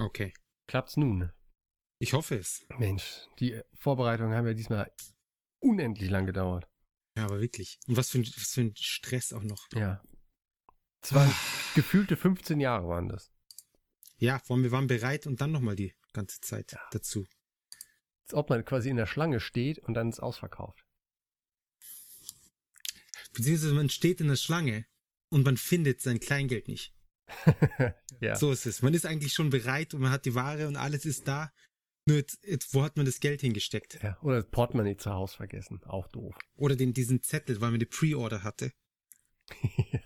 Okay. Klappt's nun? Ich hoffe es. Mensch, die Vorbereitungen haben ja diesmal unendlich lang gedauert. Ja, aber wirklich. Und was für ein, was für ein Stress auch noch. Ja. Es waren gefühlte 15 Jahre waren das. Ja, vor allem wir waren bereit und dann nochmal die ganze Zeit dazu. Als ob man quasi in der Schlange steht und dann ist ausverkauft. Beziehungsweise man steht in der Schlange und man findet sein Kleingeld nicht. ja. So ist es. Man ist eigentlich schon bereit und man hat die Ware und alles ist da. Nur jetzt, jetzt, wo hat man das Geld hingesteckt? ja. Oder das Portemonnaie zu Hause vergessen. Auch doof. Oder den, diesen Zettel, weil man die Pre-Order hatte.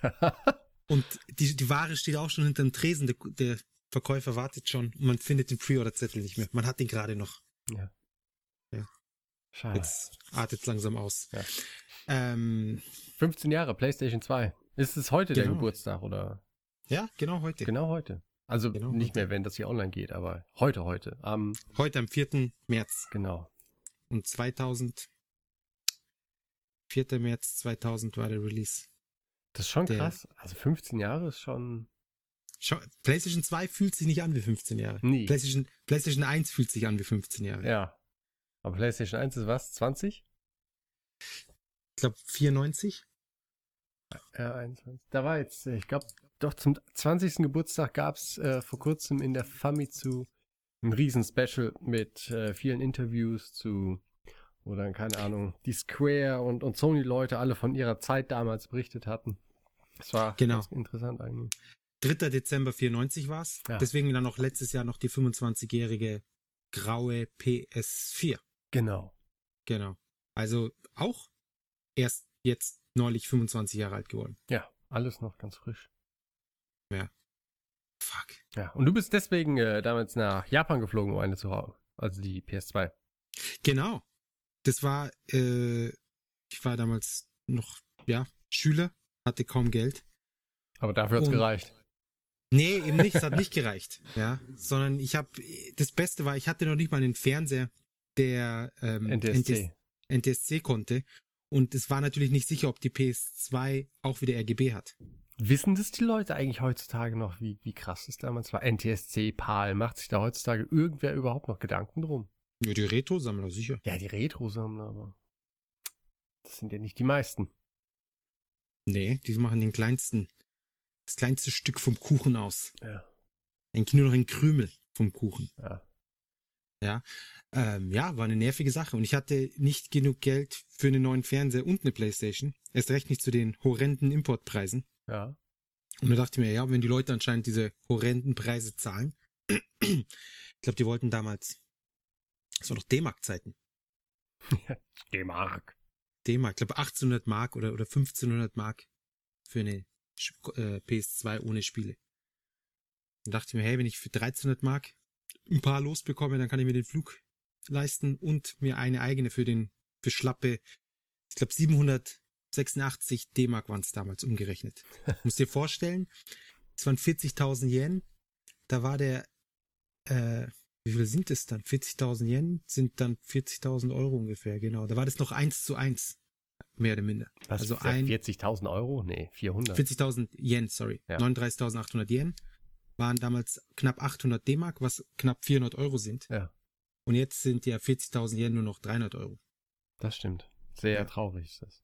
ja. Und die, die Ware steht auch schon hinter dem Tresen. Der, der Verkäufer wartet schon und man findet den Pre-Order-Zettel nicht mehr. Man hat den gerade noch. ja. Ja. Schade. Jetzt artet es langsam aus. Ja. Ähm, 15 Jahre, PlayStation 2. Ist es heute der Genau. Geburtstag oder? Ja, genau heute. Genau heute. Also Genau nicht heute. mehr, wenn das hier online geht, aber heute, heute. Am, Heute am 4. März. genau. Und 2000, 4. März 2000 war der Release. Das ist schon Der- krass. Also 15 Jahre ist schon. Schau, PlayStation 2 fühlt sich nicht an wie 15 Jahre. Nie. PlayStation, PlayStation 1 fühlt sich an wie 15 Jahre. Ja. Aber PlayStation 1 ist was? 20? Ich glaube 94. Ja, 21. Da war jetzt, ich glaube, doch zum 20. Geburtstag gab's äh, vor kurzem in der Famitsu ein Riesen-Special mit äh, vielen Interviews zu, oder keine Ahnung, die Square und, und Sony-Leute alle von ihrer Zeit damals berichtet hatten. Das war Genau. ganz interessant eigentlich. 3. Dezember 94 war's. Ja. Deswegen dann noch letztes Jahr noch die 25-jährige graue PS4. Genau. Genau. Also auch erst jetzt neulich 25 Jahre alt geworden. Ja, alles noch ganz frisch. Fuck. Ja, und du bist deswegen äh, damals nach Japan geflogen, um eine zu haben. Also die PS2. Genau. Das war, äh, ich war damals noch, ja, Schüler, hatte kaum Geld. Aber dafür hat's Und- gereicht. Nee, eben nicht, es hat nicht gereicht, ja, sondern ich habe das Beste war, ich hatte noch nicht mal einen Fernseher, der ähm, NTSC. NTSC konnte und es war natürlich nicht sicher, ob die PS2 auch wieder RGB hat. Wissen das die Leute eigentlich heutzutage noch, wie, wie krass es damals war? NTSC, PAL, macht sich da heutzutage irgendwer überhaupt noch Gedanken drum? Ja, die Retro-Sammler sicher. Ja, die Retro-Sammler, aber das sind ja nicht die meisten. Nee, die machen den kleinsten, das kleinste Stück vom Kuchen aus. Ja. Eigentlich nur noch ein Krümel vom Kuchen. Ja. Ähm, ja, war eine nervige Sache. Und ich hatte nicht genug Geld für einen neuen Fernseher und eine Playstation. Erst recht nicht zu den horrenden Importpreisen. Ja. Und da dachte ich mir, ja, wenn die Leute anscheinend diese horrenden Preise zahlen. ich glaube, die wollten damals, das war doch D-Mark-Zeiten. D-Mark. D-Mark, ich glaube 1800 Mark oder, oder 1500 Mark für eine äh, PS2 ohne Spiele. Dann dachte ich mir, hey, wenn ich für 1300 Mark ein paar losbekomme, dann kann ich mir den Flug leisten und mir eine eigene für den, für schlappe, ich glaube 786 D-Mark waren es damals umgerechnet. Musst dir vorstellen, es waren 40.000 Yen, da war der, äh, wie viel sind es dann? 40.000 Yen sind dann 40.000 Euro ungefähr, genau. Da war das noch eins zu eins, mehr oder minder. Was, Also für ein- 40.000 Euro? Nee, 400. 40.000 Yen, sorry. Ja. 39.800 Yen waren damals knapp 800 D-Mark, was knapp 400 Euro sind. Ja, Und jetzt sind ja 40.000 Yen nur noch 300 Euro. das stimmt. Sehr Ja. traurig ist das.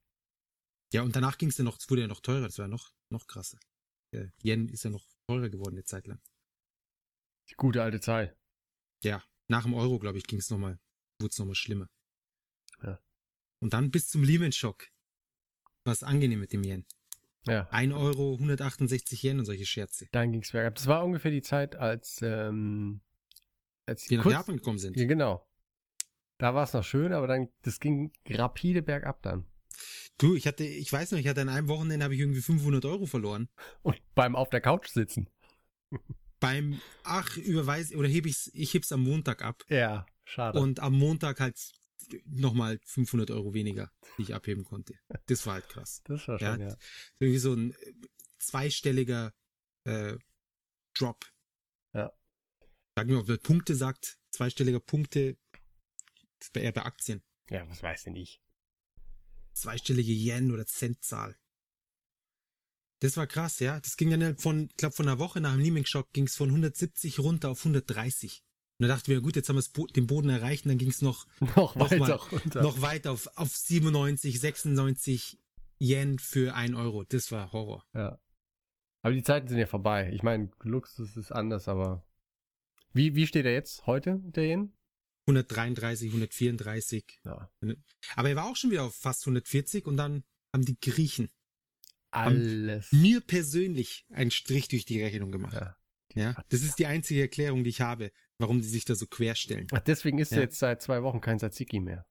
Ja, und danach ging es ja noch, es wurde ja noch teurer, das war noch, noch krasser. Der Yen ist ja noch teurer geworden eine Zeit lang. Die gute alte Zeit. Ja, nach dem Euro, glaube ich, ging es nochmal, wurde es nochmal schlimmer. Ja. Und dann bis zum Lehman-Schock. Was angenehm mit dem Yen. Ja. 1 Euro, 168 Yen und solche Scherze. Dann ging's bergab. Das war ungefähr die Zeit, als, ähm, als Die nach kurz- Japan gekommen sind. Ja, genau. Da war es noch schön, aber dann, das ging rapide bergab dann. Du, ich hatte, ich weiß noch, ich hatte an einem Wochenende habe ich irgendwie 500 Euro verloren. Und beim auf der Couch sitzen. Beim, ach, überweis, oder heb ich's, ich heb's am Montag ab. Ja, schade. Und am Montag halt nochmal 500 Euro weniger, die ich abheben konnte. Das war halt krass. das war Ja, schon, ja. Irgendwie so ein äh, zweistelliger äh, Drop. Ja. Sag mir, ob wer Punkte sagt, zweistelliger Punkte, eher bei Aktien. Ja, was weiß denn ich? Zweistellige Yen oder Centzahl. Das war krass, ja. Das ging dann von, ich glaube, von einer Woche nach dem Lehman-Schock ging es von 170 runter auf 130. Und da dachten wir, gut, jetzt haben wir den Boden erreicht und dann ging es noch, noch, noch, weiter mal, runter. noch weiter auf, auf 97, 96 Yen für ein Euro. Das war Horror. Ja. Aber die Zeiten sind ja vorbei. Ich meine, Luxus ist anders, aber. Wie, wie steht er jetzt heute, der Yen? 133, 134. Ja. Aber er war auch schon wieder auf fast 140 und dann haben die Griechen alles. mir persönlich einen Strich durch die Rechnung gemacht. Ja. Ja, das ist die einzige Erklärung, die ich habe, warum die sich da so querstellen. Ach, deswegen ist Ja. jetzt seit zwei Wochen kein Tzatziki mehr.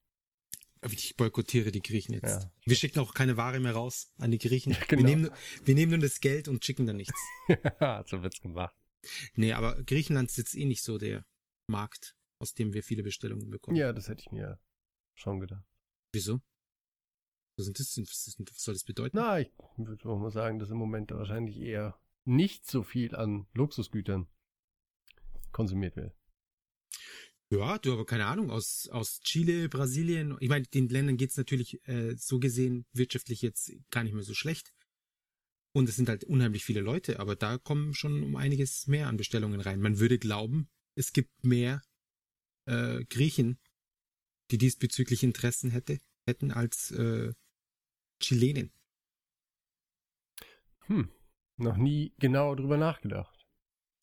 Ich boykottiere die Griechen jetzt. Ja. Wir schicken auch keine Ware mehr raus an die Griechen. Genau. wir, nehmen, nur- wir nehmen nur das Geld und schicken dann nichts. so wird's gemacht. Nee, aber Griechenland ist jetzt eh nicht so der Markt, aus dem wir viele Bestellungen bekommen. Ja, das hätte ich mir schon gedacht. Wieso? Was, das, was, soll das bedeuten? Na, ich würde auch mal sagen, dass im Moment wahrscheinlich eher nicht so viel an Luxusgütern konsumiert wird. Ja, du aber keine Ahnung, aus, aus Chile, Brasilien, ich meine, den Ländern geht's natürlich äh, so gesehen wirtschaftlich jetzt gar nicht mehr so schlecht. Und es sind halt unheimlich viele Leute, aber da kommen schon um einiges mehr an Bestellungen rein. Man würde glauben, es gibt mehr äh, Griechen, die diesbezüglich Interessen hätte, hätten als äh, Chilenen. Hm, noch nie genau drüber nachgedacht.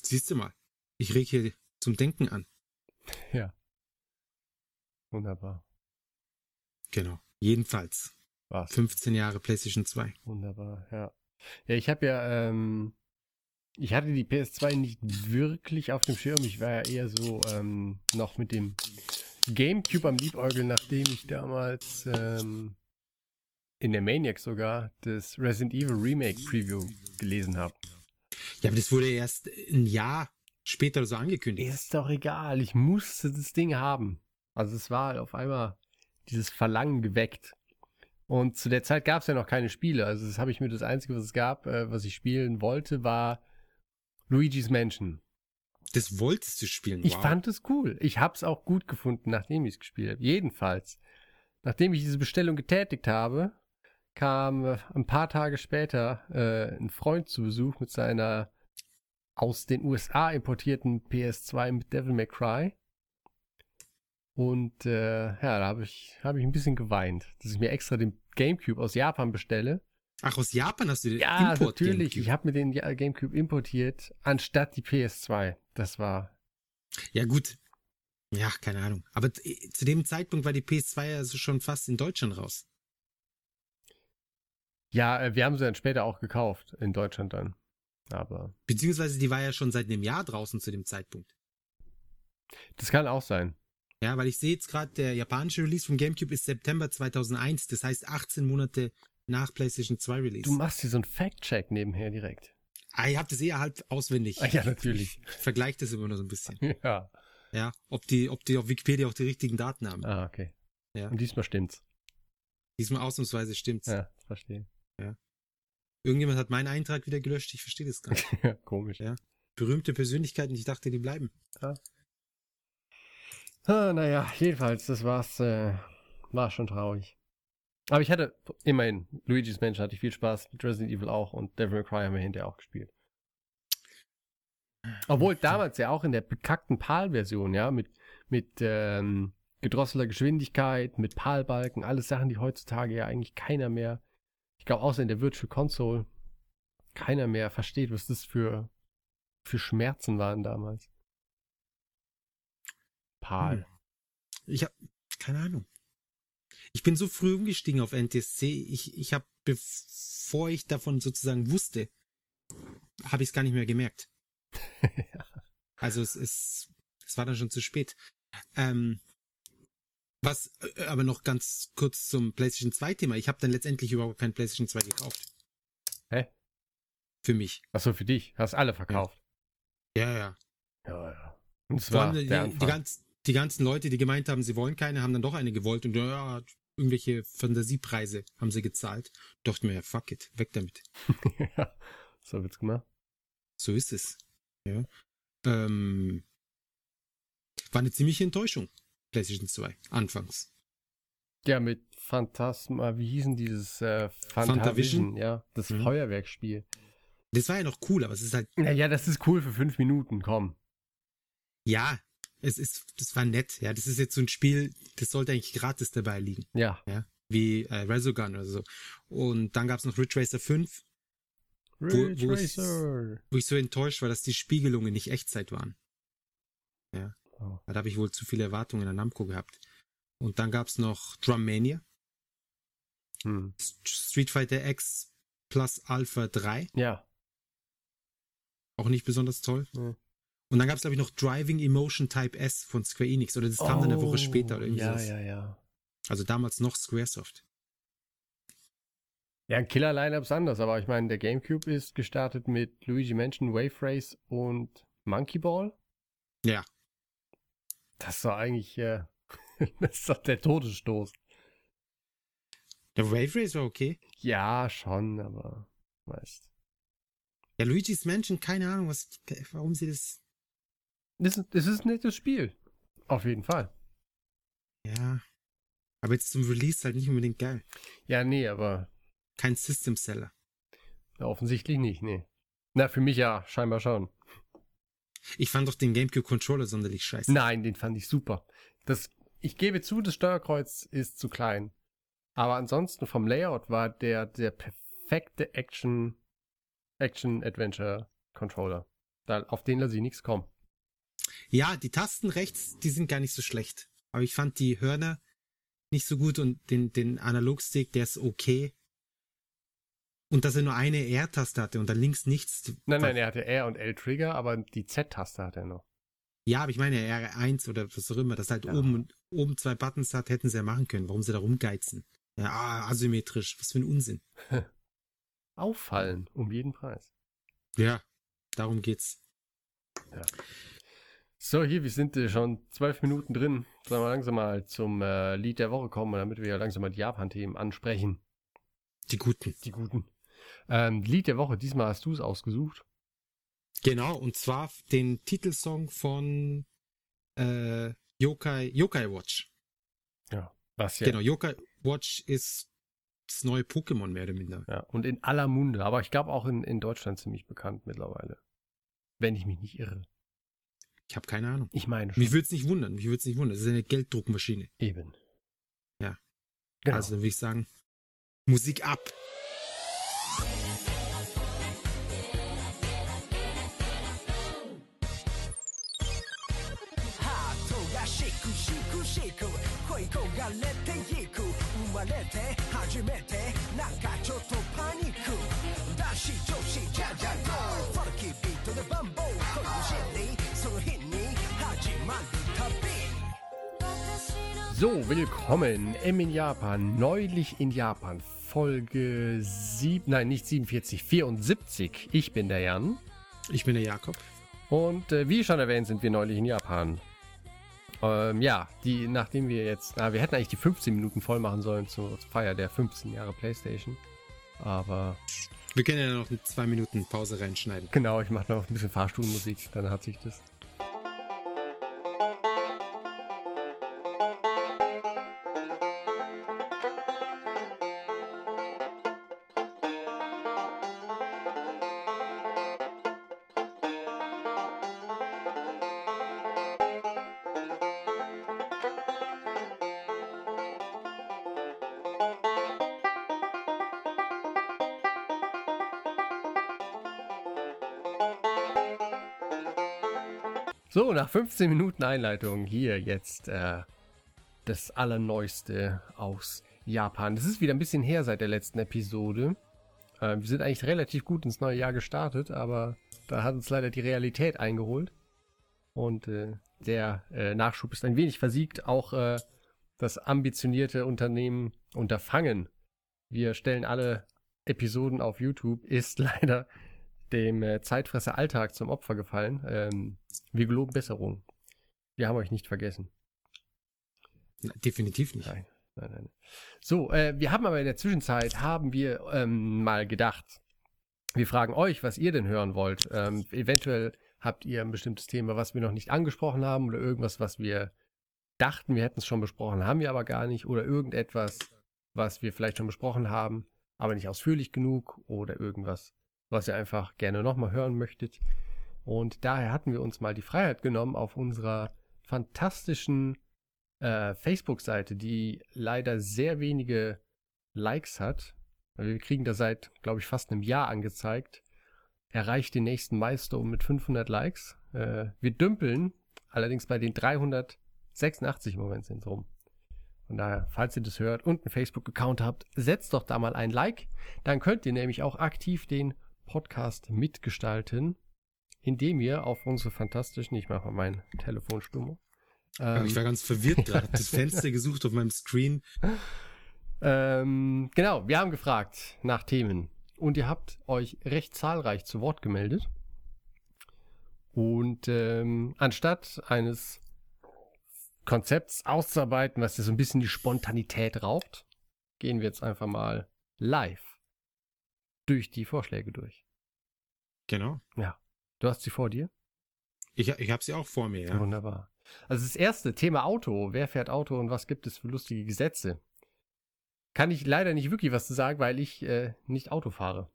Siehst du mal, ich reg hier zum Denken an. Ja. Wunderbar. Genau. Jedenfalls. Was? 15 Jahre PlayStation 2. Wunderbar, ja. Ja, ich habe ja, ähm, ich hatte die PS2 nicht wirklich auf dem Schirm. Ich war ja eher so ähm, noch mit dem Gamecube am Liebäugeln, nachdem ich damals ähm, in der Maniac sogar das Resident Evil Remake Preview gelesen habe. Ja, aber das wurde erst ein Jahr später so angekündigt. Ist doch egal, ich musste das Ding haben. Also es war auf einmal dieses Verlangen geweckt. Und zu der Zeit gab es ja noch keine Spiele. Also das habe ich mir das Einzige, was es gab, äh, was ich spielen wollte, war Luigi's Mansion. Das wolltest du spielen. Ich wow. fand es cool. Ich habe es auch gut gefunden, nachdem ich es gespielt habe. Jedenfalls, nachdem ich diese Bestellung getätigt habe, kam äh, ein paar Tage später äh, ein Freund zu Besuch mit seiner aus den USA importierten PS2 mit Devil May Cry. Und äh, ja, da habe ich, hab ich ein bisschen geweint, dass ich mir extra den GameCube aus Japan bestelle. Ach, aus Japan hast du den Ja, Import natürlich. Gamecube. Ich habe mir den Ja- GameCube importiert, anstatt die PS2. Das war Ja, gut. Ja, keine Ahnung. Aber zu dem Zeitpunkt war die PS2 ja so schon fast in Deutschland raus. Ja, äh, wir haben sie dann später auch gekauft, in Deutschland dann. Aber Beziehungsweise die war ja schon seit einem Jahr draußen zu dem Zeitpunkt. das kann auch sein. Ja, weil ich sehe jetzt gerade, der japanische Release von GameCube ist September 2001. Das heißt 18 Monate nach PlayStation 2 Release. Du machst hier so einen Fact-Check nebenher direkt. ah, ihr habt das eher halb auswendig. Ah, ja, natürlich. Ich vergleiche das immer nur so ein bisschen. Ja. Ja, ob die, ob die auf Wikipedia auch die richtigen Daten haben. Ah, okay. Ja. Und diesmal stimmt's. Diesmal ausnahmsweise stimmt's. Ja, verstehe. Irgendjemand hat meinen Eintrag wieder gelöscht. Ich verstehe das gar nicht. Ja, komisch. Ja. Berühmte Persönlichkeiten, ich dachte, die bleiben. Ah, naja, jedenfalls, das war's. Äh, war schon traurig. Aber ich hatte immerhin, Luigi's Mansion hatte ich viel Spaß, mit Resident Evil auch und Devil May Cry haben wir hinterher auch gespielt. Obwohl damals ja auch in der bekackten PAL-Version, ja, mit, mit ähm, gedrosselter Geschwindigkeit, mit PAL-Balken, alles Sachen, die heutzutage ja eigentlich keiner mehr, ich glaube außer in der Virtual Console, keiner mehr versteht, was das für, für Schmerzen waren damals. PAL. Hm. Ich habe keine Ahnung. Ich bin so früh umgestiegen auf NTSC. Ich, ich habe, bevor ich davon sozusagen wusste, habe ich es gar nicht mehr gemerkt. Also es ist, es war dann schon zu spät. Ähm, was, äh, aber noch ganz kurz zum PlayStation 2 Thema. Ich habe dann letztendlich überhaupt kein PlayStation 2 gekauft. Hä? Für mich. Achso, für dich. Hast alle verkauft. Ja, ja. Ja, ja. Und es Vor war allem die, die, ganz, die ganzen Leute, die gemeint haben, sie wollen keine, haben dann doch eine gewollt und ja, irgendwelche Fantasiepreise haben sie gezahlt. Dachte mir, ja, fuck it, weg damit. ja, so wird's gemacht. So ist es. Ja. Ähm, war eine ziemliche Enttäuschung, PlayStation 2, anfangs. Ja, mit Phantasma, wie hießen dieses äh, Fantavision? ja, das Mhm. Feuerwerkspiel. Das war ja noch cool, aber es ist halt, Naja, das ist cool für fünf Minuten, komm. ja, es ist, das war nett. Ja, das ist jetzt so ein Spiel, das sollte eigentlich gratis dabei liegen. Ja. Ja, wie äh, Resogun oder so. Und dann gab's noch Ridge Racer 5, Ridge wo ich- Racer. wo ich so enttäuscht war, dass die Spiegelungen nicht Echtzeit waren. Ja. Oh. Da habe ich wohl zu viele Erwartungen an Namco gehabt. Und dann gab's noch Drum Mania, Hm. Street Fighter X plus Alpha 3, Ja. auch nicht besonders toll. Nee. Und dann gab's glaube ich noch Driving Emotion Type S von Square Enix oder das kam dann eine Woche später oder irgendwie Oh, Ja, sowas. ja, ja. Also damals noch Squaresoft. Ja, ein Killer-Line-Up ist anders, aber ich meine, der GameCube ist gestartet mit Luigi Mansion, Wave Race und Monkey Ball. Ja. Das war eigentlich, äh, das ist doch der Todesstoß. Der Wave Race war okay. Ja, schon, aber weißt. Ja, Luigi's Mansion, keine Ahnung, was, warum sie das, Das ist, ist ein nettes Spiel. Auf jeden Fall. ja. Aber jetzt zum Release halt nicht unbedingt geil. Ja, nee, aber Kein System Seller. offensichtlich nicht, nee. Na, für mich ja, scheinbar schon. Ich fand doch den GameCube Controller sonderlich scheiße. Nein, den fand ich super. Das, ich gebe zu, das Steuerkreuz ist zu klein. Aber ansonsten vom Layout war der der perfekte Action Action Adventure Controller. Da, auf den lasse ich nichts kommen. Ja, die Tasten rechts, die sind gar nicht so schlecht. Aber ich fand die Hörner nicht so gut und den, den Analogstick, der ist okay. Und dass er nur eine R-Taste hatte und dann links nichts. Nein, nein, er hatte R und L Trigger, aber die Z-Taste hat er noch. Ja, aber ich meine R1 oder was auch immer, dass halt Ja. oben, oben zwei Buttons hat, hätten sie ja machen können. Warum sie da rumgeizen? Ja, ah, asymmetrisch. Was für ein Unsinn. Auffallen, um jeden Preis. Ja, darum geht's. So, hier, wir sind äh, schon zwölf Minuten drin. Sollen wir langsam mal zum äh, Lied der Woche kommen, damit wir ja langsam mal die Japan-Themen ansprechen. Die Guten. Die guten. Ähm, Lied der Woche, diesmal hast du es ausgesucht. Genau, und zwar den Titelsong von äh, Yokai, Yokai Watch. Ja. Was ja. Genau, Yokai Watch ist das neue Pokémon mehr oder minder. ja. Und in aller Munde, aber ich glaube auch in, in Deutschland ziemlich bekannt mittlerweile. Wenn ich mich nicht irre. Ich habe keine Ahnung. Ich meine schon. Mich würde es nicht wundern, mich würde es nicht wundern. Das ist eine Gelddruckmaschine. Eben. Ja. Genau. Also dann würde ich sagen, Musik ab. So, willkommen im in Japan. Neulich in Japan. Folge 7, nein, nicht 47, 74. Ich bin der Jan. Ich bin der Jakob. Und äh, wie schon erwähnt, sind wir neulich in Japan. Ähm, ja, die, nachdem wir jetzt, na, wir hätten eigentlich die 15 Minuten voll machen sollen zur Feier der 15 Jahre Playstation. Aber Wir können ja noch eine zwei Minuten Pause reinschneiden. genau, ich mache noch ein bisschen Fahrstuhlmusik, dann hat sich das. So, nach 15 Minuten Einleitung hier jetzt äh, das Allerneueste aus Japan. Das ist wieder ein bisschen her seit der letzten Episode. Äh, wir sind eigentlich relativ gut ins neue Jahr gestartet, aber da hat uns leider die Realität eingeholt. Und äh, der äh, Nachschub ist ein wenig versiegt. Auch äh, das ambitionierte Unternehmen Unterfangen. Wir stellen alle Episoden auf YouTube, ist leider dem äh, Zeitfresser Alltag zum Opfer gefallen. Ähm, wir geloben Besserung. Wir haben euch nicht vergessen. Na, definitiv nicht. Nein, nein, nein. So, äh, wir haben aber in der Zwischenzeit, haben wir ähm, mal gedacht, wir fragen euch, was ihr denn hören wollt. Ähm, eventuell habt ihr ein bestimmtes Thema, was wir noch nicht angesprochen haben oder irgendwas, was wir dachten, wir hätten es schon besprochen, haben wir aber gar nicht. Oder irgendetwas, was wir vielleicht schon besprochen haben, aber nicht ausführlich genug. Oder irgendwas, was ihr einfach gerne nochmal hören möchtet. Und daher hatten wir uns mal die Freiheit genommen, auf unserer fantastischen äh, Facebook-Seite, die leider sehr wenige Likes hat. Wir kriegen da seit, glaube ich, fast einem Jahr angezeigt. Erreicht den nächsten Milestone mit 500 Likes. Äh, wir dümpeln allerdings bei den 386 im Moment sind rum. Von daher, falls ihr das hört und einen Facebook-Account habt, setzt doch da mal ein Like. Dann könnt ihr nämlich auch aktiv den Podcast mitgestalten, indem ihr auf unsere fantastischen, ich mache mal mein Telefon stummer. Ähm, ich war ganz verwirrt gerade, das Fenster gesucht auf meinem Screen. Ähm, genau, wir haben gefragt nach Themen und ihr habt euch recht zahlreich zu Wort gemeldet. Und ähm, anstatt eines Konzepts auszuarbeiten, was dir so ein bisschen die Spontanität raubt, gehen wir jetzt einfach mal live durch die Vorschläge durch. Genau. Ja. Du hast sie vor dir? Ich, ich habe sie auch vor mir, ja. Wunderbar. Also das erste Thema Auto. Wer fährt Auto und was gibt es für lustige Gesetze? Kann ich leider nicht wirklich was zu sagen, weil ich äh, nicht Auto fahre.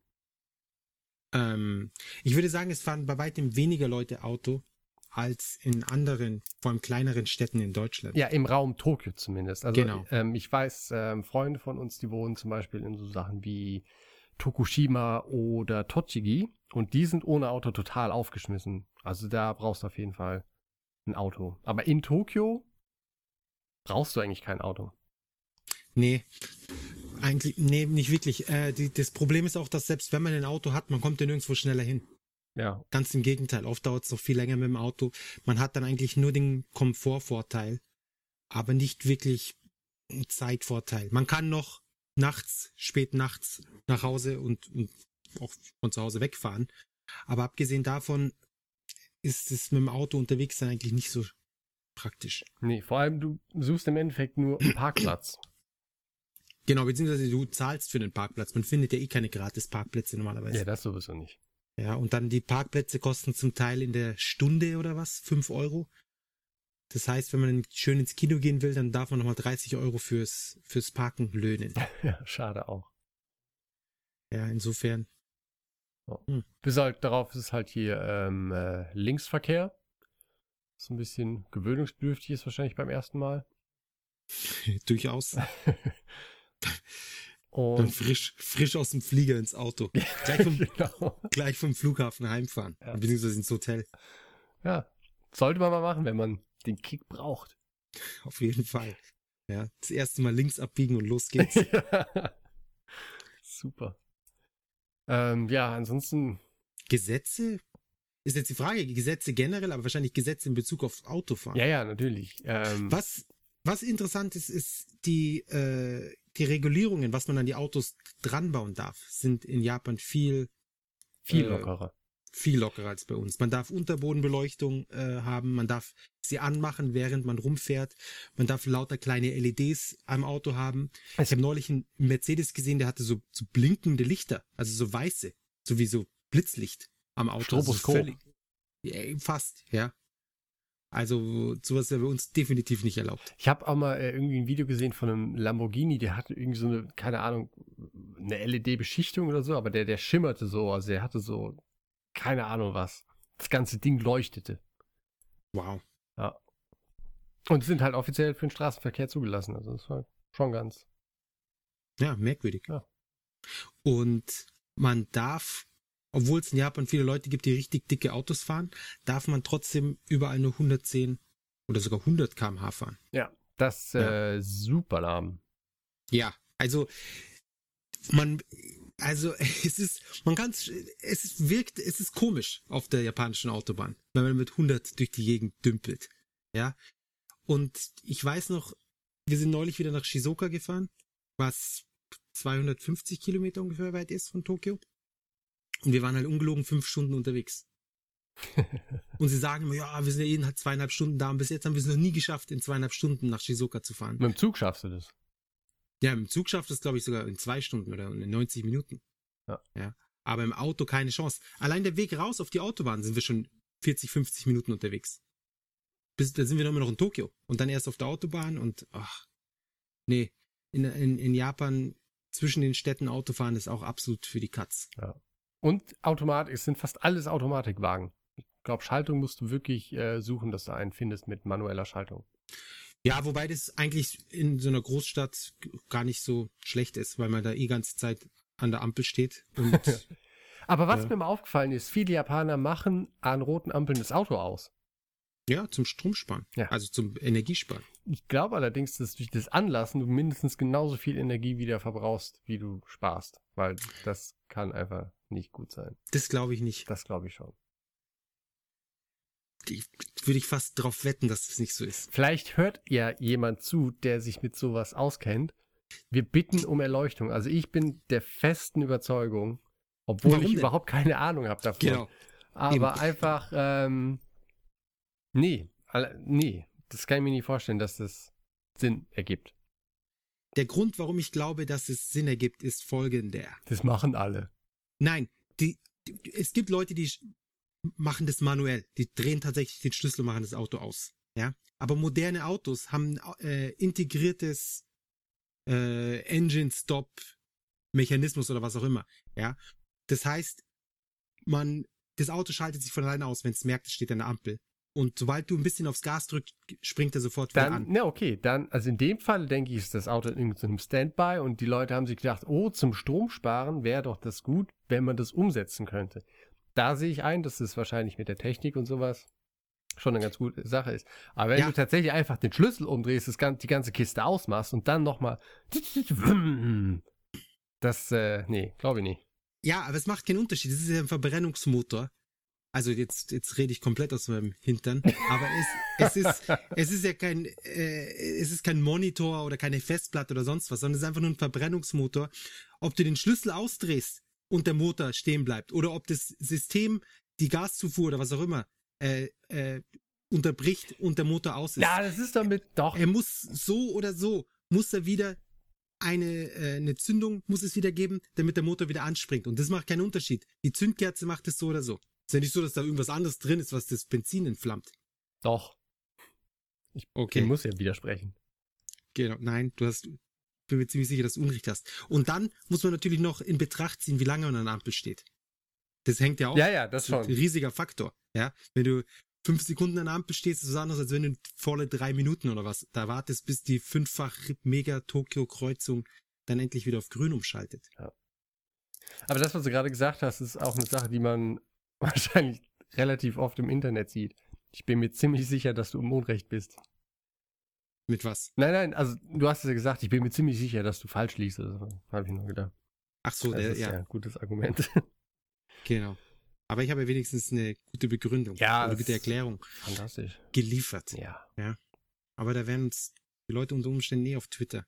Ähm, ich würde sagen, es fahren bei weitem weniger Leute Auto als in anderen, vor allem kleineren Städten in Deutschland. Ja, im Raum Tokio zumindest. Also Genau. ähm, ich weiß, ähm, Freunde von uns, die wohnen zum Beispiel in so Sachen wie Tokushima oder Tochigi und die sind ohne Auto total aufgeschmissen. Also da brauchst du auf jeden Fall ein Auto. Aber in Tokio brauchst du eigentlich kein Auto. Nee, eigentlich, nee, nicht wirklich. Äh, die, das Problem ist auch, dass selbst wenn man ein Auto hat, man kommt ja nirgendwo schneller hin. Ja, Ganz im Gegenteil, oft dauert es noch viel länger mit dem Auto. Man hat dann eigentlich nur den Komfortvorteil, aber nicht wirklich einen Zeitvorteil. Man kann noch nachts, spät nachts nach Hause und, und auch von zu Hause wegfahren. Aber abgesehen davon ist es mit dem Auto unterwegs sein eigentlich nicht so praktisch. nee, vor allem du suchst im Endeffekt nur einen Parkplatz. Genau, beziehungsweise du zahlst für den Parkplatz. Man findet ja eh keine gratis Parkplätze normalerweise. ja, das sowieso nicht. Ja, und dann die Parkplätze kosten zum Teil in der Stunde oder was, fünf Euro. Das heißt, wenn man schön ins Kino gehen will, dann darf man nochmal 30 Euro fürs, fürs Parken löhnen. Ja, schade auch. Ja, insofern. Bis halt darauf ist es halt hier ähm, äh, Linksverkehr. So ein bisschen gewöhnungsbedürftig ist wahrscheinlich beim ersten Mal. Durchaus. Dann Und frisch, frisch aus dem Flieger ins Auto. Gleich vom, genau. gleich vom Flughafen heimfahren. Ja. Beziehungsweise ins Hotel. Ja, sollte man mal machen, wenn man den Kick braucht. Auf jeden Fall. Ja, das erste Mal links abbiegen und los geht's. Super. Ähm, ja, ansonsten, Gesetze? Ist jetzt die Frage, Gesetze generell, aber wahrscheinlich Gesetze in Bezug auf Autofahren. ja, ja, natürlich. Ähm, Was, was interessant ist, ist die, äh, die Regulierungen, was man an die Autos dranbauen darf, sind in Japan viel, viel äh, lockerer. Viel lockerer als bei uns. Man darf Unterbodenbeleuchtung äh, haben, man darf sie anmachen, während man rumfährt, man darf lauter kleine LEDs am Auto haben. Ich habe neulich einen Mercedes gesehen, der hatte so, so blinkende Lichter, also so weiße, so wie so Blitzlicht am Auto. Also Stroboskop. völlig- ja, fast, ja. Also sowas wäre bei uns definitiv nicht erlaubt. Ich habe auch mal äh, irgendwie ein Video gesehen von einem Lamborghini, der hatte irgendwie so eine, keine Ahnung, eine LED-Beschichtung oder so, aber der, der schimmerte so, also der hatte so, keine Ahnung was. Das ganze Ding leuchtete. Wow. Und sind halt offiziell für den Straßenverkehr zugelassen. Also das war schon ganz. Ja, merkwürdig. Ja. Und man darf, obwohl es in Japan viele Leute gibt, die richtig dicke Autos fahren, darf man trotzdem überall nur 110 oder sogar 100 km/h fahren. Ja. Das Ja. äh, super lahm. Ja, also man, also es ist, man kann es, wirkt, es ist komisch auf der japanischen Autobahn, wenn man mit 100 durch die Gegend dümpelt. Ja. Und ich weiß noch, wir sind neulich wieder nach Shizuoka gefahren, was 250 Kilometer ungefähr weit ist von Tokio. Und wir waren halt ungelogen fünf Stunden unterwegs. Und sie sagen immer, ja, wir sind ja jeden halt zweieinhalb Stunden da und bis jetzt haben wir es noch nie geschafft, in zweieinhalb Stunden nach Shizuoka zu fahren. Mit dem Zug schaffst du das. Ja, im Zug schafft es, glaube ich, sogar in zwei Stunden oder in 90 Minuten. Ja. ja. Aber im Auto keine Chance. Allein der Weg raus auf die Autobahn sind wir schon 40, 50 Minuten unterwegs. bis, da sind wir noch immer noch in Tokio. Und dann erst auf der Autobahn und ach, nee. In, in, in Japan zwischen den Städten Autofahren ist auch absolut für die Katz. Und Automatik, es sind fast alles Automatikwagen. Ich glaube, Schaltung musst du wirklich äh, suchen, dass du einen findest mit manueller Schaltung. Ja, wobei das eigentlich in so einer Großstadt gar nicht so schlecht ist, weil man da eh ganze Zeit an der Ampel steht. Und Aber was Ja. mir mal aufgefallen ist, viele Japaner machen an roten Ampeln das Auto aus. ja, zum Stromsparen. Ja. Also zum Energiesparen. Ich glaube allerdings, dass durch das Anlassen du mindestens genauso viel Energie wieder verbrauchst, wie du sparst. Weil das kann einfach nicht gut sein. Das glaube ich nicht. Das glaube ich schon. Würde ich fast drauf wetten, dass das nicht so ist. Vielleicht hört ja jemand zu, der sich mit sowas auskennt. Wir bitten um Erleuchtung. Also ich bin der festen Überzeugung, obwohl Warum ich denn? überhaupt keine Ahnung habe davon. Genau. Aber Eben. einfach, ähm, nee, nee, das kann ich mir nicht vorstellen, dass das Sinn ergibt. Der Grund, warum ich glaube, dass es Sinn ergibt, ist folgender. Das machen alle. Nein, die, die, es gibt Leute, die machen das manuell. Die drehen tatsächlich den Schlüssel und machen das Auto aus. Ja, aber moderne Autos haben äh, integriertes äh, Engine Stop Mechanismus oder was auch immer. Ja, das heißt, man das Auto schaltet sich von alleine aus, wenn es merkt, es steht an der Ampel. Und sobald du ein bisschen aufs Gas drückst, springt er sofort wieder Dann, an. na okay, dann, also in dem Fall denke ich, ist das Auto in irgendeinem Standby und die Leute haben sich gedacht, oh, zum Strom sparen wäre doch das gut, wenn man das umsetzen könnte. Da sehe ich ein, dass das wahrscheinlich mit der Technik und sowas schon eine ganz gute Sache ist. Aber wenn Ja. du tatsächlich einfach den Schlüssel umdrehst, das, die ganze Kiste ausmachst und dann nochmal das, äh, nee, glaube ich nicht. Ja, aber es macht keinen Unterschied. Es ist ja ein Verbrennungsmotor. Also jetzt, jetzt rede ich komplett aus meinem Hintern. Aber es, es ist, es ist ja kein, äh, es ist kein Monitor oder keine Festplatte oder sonst was, sondern es ist einfach nur ein Verbrennungsmotor. Ob du den Schlüssel ausdrehst und der Motor stehen bleibt oder ob das System die Gaszufuhr oder was auch immer äh, äh, unterbricht und der Motor aus ist. Ja, das ist damit doch. Er muss so oder so, muss er wieder eine, äh, eine Zündung, muss es wieder geben, damit der Motor wieder anspringt. Und das macht keinen Unterschied. Die Zündkerze macht es so oder so. Ist ja nicht so, dass da irgendwas anderes drin ist, was das Benzin entflammt. Doch. Ich Okay. muss ja widersprechen. Genau. Nein, du hast, bin mir ziemlich sicher, dass du Unrecht hast. Und dann muss man natürlich noch in Betracht ziehen, wie lange man an der Ampel steht. Das hängt ja auch. Ja, ja, das ist ein schon. riesiger Faktor. Ja, wenn du fünf Sekunden an der Ampel stehst, ist es anders, als wenn du volle drei Minuten oder was da wartest, bis die fünffach Mega-Tokio-Kreuzung dann endlich wieder auf grün umschaltet. Aber das, was du gerade gesagt hast, ist auch eine Sache, die man wahrscheinlich relativ oft im Internet sieht. Ich bin mir ziemlich sicher, dass du im Unrecht bist. Mit was? Nein, nein, also du hast es ja gesagt, ich bin mir ziemlich sicher, dass du falsch liest. Also, Habe ich nur gedacht. Ach so, Das der, ist ja ja, ein gutes Argument. genau. Aber ich habe ja wenigstens eine gute Begründung, Ja, eine gute Erklärung Fantastisch. geliefert. Ja. Aber da werden uns die Leute unter Umständen nie auf Twitter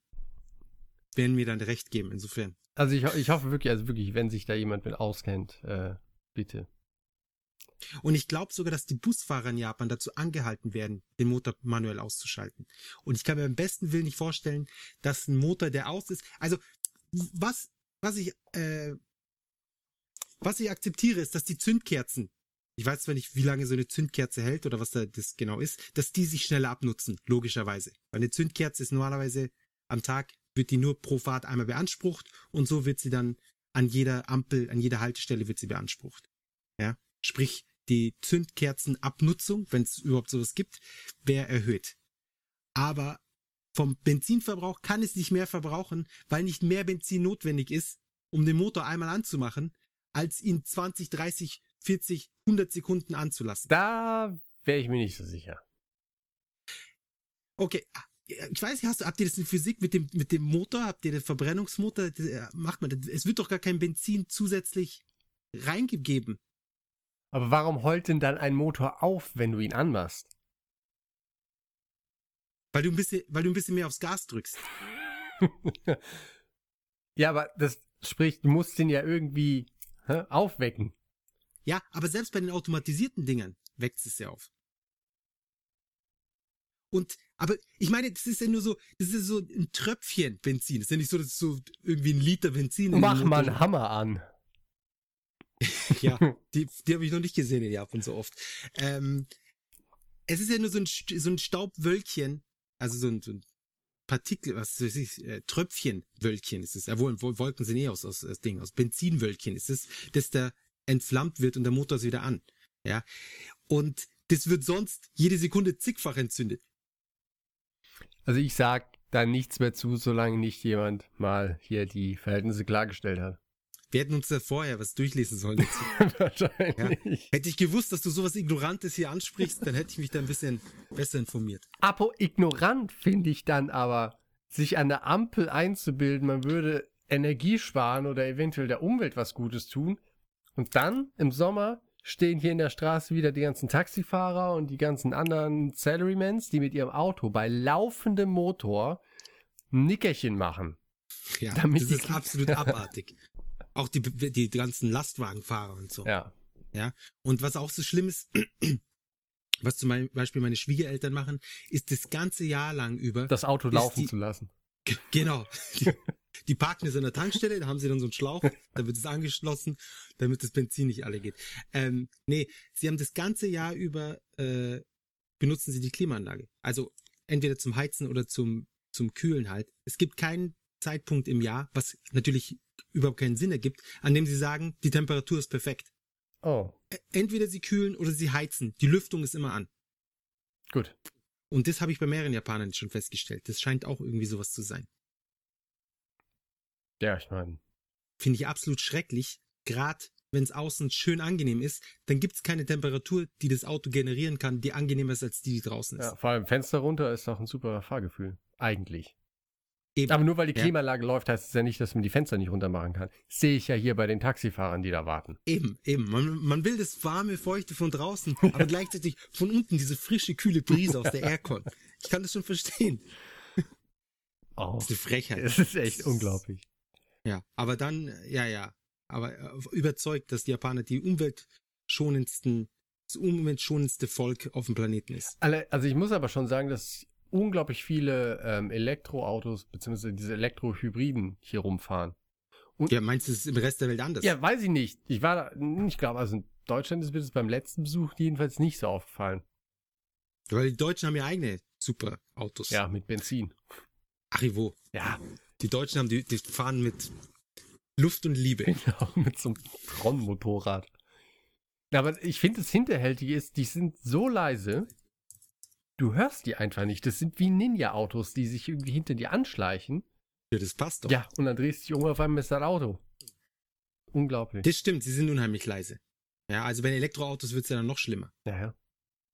werden mir dann recht geben. Insofern. Also ich, ich hoffe wirklich, also wirklich, wenn sich da jemand mit auskennt, äh, bitte. Und ich glaube sogar, dass die Busfahrer in Japan dazu angehalten werden, den Motor manuell auszuschalten. Und ich kann mir am besten Willen nicht vorstellen, dass ein Motor, der aus ist, also was, was ich, äh, was ich akzeptiere, ist, dass die Zündkerzen, ich weiß zwar nicht, wie lange so eine Zündkerze hält oder was da das genau ist, dass die sich schneller abnutzen, logischerweise. Weil eine Zündkerze ist normalerweise am Tag, wird die nur pro Fahrt einmal beansprucht und so wird sie dann an jeder Ampel, an jeder Haltestelle wird sie beansprucht. Ja, sprich, die Zündkerzenabnutzung, wenn es überhaupt sowas gibt, wäre erhöht. Aber vom Benzinverbrauch kann es nicht mehr verbrauchen, weil nicht mehr Benzin notwendig ist, um den Motor einmal anzumachen, als ihn 20, 30, 40, 100 Sekunden anzulassen. Da wäre ich mir nicht so sicher. Okay, ich weiß nicht, hast du, habt ihr das in Physik mit dem, mit dem Motor? Habt ihr den Verbrennungsmotor? Äh, Macht man das? Es wird doch gar kein Benzin zusätzlich reingegeben. Aber warum heult denn dann ein Motor auf, wenn du ihn anmachst? Weil du ein bisschen, weil du ein bisschen mehr aufs Gas drückst. ja, aber das spricht, du musst den ja irgendwie hä, aufwecken. Ja, aber selbst bei den automatisierten Dingern weckt es ja auf. Und, aber ich meine, das ist ja nur so, das ist ja so ein Tröpfchen Benzin. Das ist ja nicht so, dass so irgendwie ein Liter Benzin. in den Mach mal einen Hammer an. Ja, die, die habe ich noch nicht gesehen in Japan so oft. Ähm, es ist ja nur so ein, so ein Staubwölkchen, also so ein, so ein Partikel, was weiß ich, äh, Tröpfchenwölkchen ist es. Ja, wohl, wohl Wolken sind eh aus, aus, aus Ding, aus Benzinwölkchen ist es, dass da entflammt wird und der Motor ist wieder an. Ja. Und das wird sonst jede Sekunde zigfach entzündet. Also ich sag da nichts mehr zu, solange nicht jemand mal hier die Verhältnisse klargestellt hat. Wir hätten uns da vorher was durchlesen sollen dazu. Wahrscheinlich. Hätte ich gewusst, dass du sowas Ignorantes hier ansprichst, dann hätte ich mich da ein bisschen besser informiert. Apo ignorant finde ich dann aber, sich an der Ampel einzubilden, man würde Energie sparen oder eventuell der Umwelt was Gutes tun. Und dann im Sommer stehen hier in der Straße wieder die ganzen Taxifahrer und die ganzen anderen Salarymans, die mit ihrem Auto bei laufendem Motor ein Nickerchen machen. Ja, das ist absolut abartig. Auch die, die ganzen Lastwagenfahrer und so. Ja. Und was auch so schlimm ist, was zum Beispiel meine Schwiegereltern machen, ist das ganze Jahr lang über. Das Auto laufen die- zu lassen. Genau. Die, die parken es an der Tankstelle, da haben sie dann so einen Schlauch, da wird es angeschlossen, damit das Benzin nicht alle geht. Ähm, nee, sie haben das ganze Jahr über, äh, benutzen sie die Klimaanlage. Also entweder zum Heizen oder zum, zum Kühlen halt. Es gibt keinen Zeitpunkt im Jahr, was natürlich überhaupt keinen Sinn ergibt, an dem sie sagen, die Temperatur ist perfekt. Oh, Ä- Entweder sie kühlen oder sie heizen. Die Lüftung ist immer an. gut. Und das habe ich bei mehreren Japanern schon festgestellt. Das scheint auch irgendwie sowas zu sein. Ja, ich meine, Finde ich absolut schrecklich. Gerade wenn es außen schön angenehm ist, dann gibt es keine Temperatur, die das Auto generieren kann, die angenehmer ist als die, die draußen ist. ja, vor allem Fenster runter ist doch ein super Fahrgefühl. Eigentlich. Eben. Aber nur weil die Ja. Klimaanlage läuft, heißt es ja nicht, dass man die Fenster nicht runter machen kann. Sehe ich ja hier bei den Taxifahrern, die da warten. Eben, eben. Man, man will das warme, feuchte von draußen, aber gleichzeitig von unten diese frische, kühle Brise aus der Aircon. Ich kann das schon verstehen. Oh, Das ist eine Frechheit. es ist echt unglaublich. Ja, aber dann, ja, ja. Aber äh, überzeugt, dass die Japaner die umweltschonendsten, das umweltschonendste Volk auf dem Planeten ist. Also ich muss aber schon sagen, dass unglaublich viele ähm, Elektroautos beziehungsweise diese Elektrohybriden hier rumfahren. Ja, meinst du, es ist im Rest der Welt anders? Ja, weiß ich nicht. Ich war da, ich glaube, also in Deutschland ist mir das beim letzten Besuch jedenfalls nicht so aufgefallen. Weil die Deutschen haben ja eigene super Autos. Ja, mit Benzin. Arrivo. Ja, Die Deutschen haben, die, die fahren mit Luft und Liebe. genau, mit so einem Tron-Motorrad. Aber ich finde, das Hinterhältige ist, die sind so leise, du hörst die einfach nicht. Das sind wie Ninja-Autos, die sich irgendwie hinter dir anschleichen. Ja, das passt doch. Ja, und dann drehst du dich um auf einmal ist das Auto. Unglaublich. Das stimmt, sie sind unheimlich leise. Ja, also bei Elektroautos wird's ja dann noch schlimmer. Ja, ja.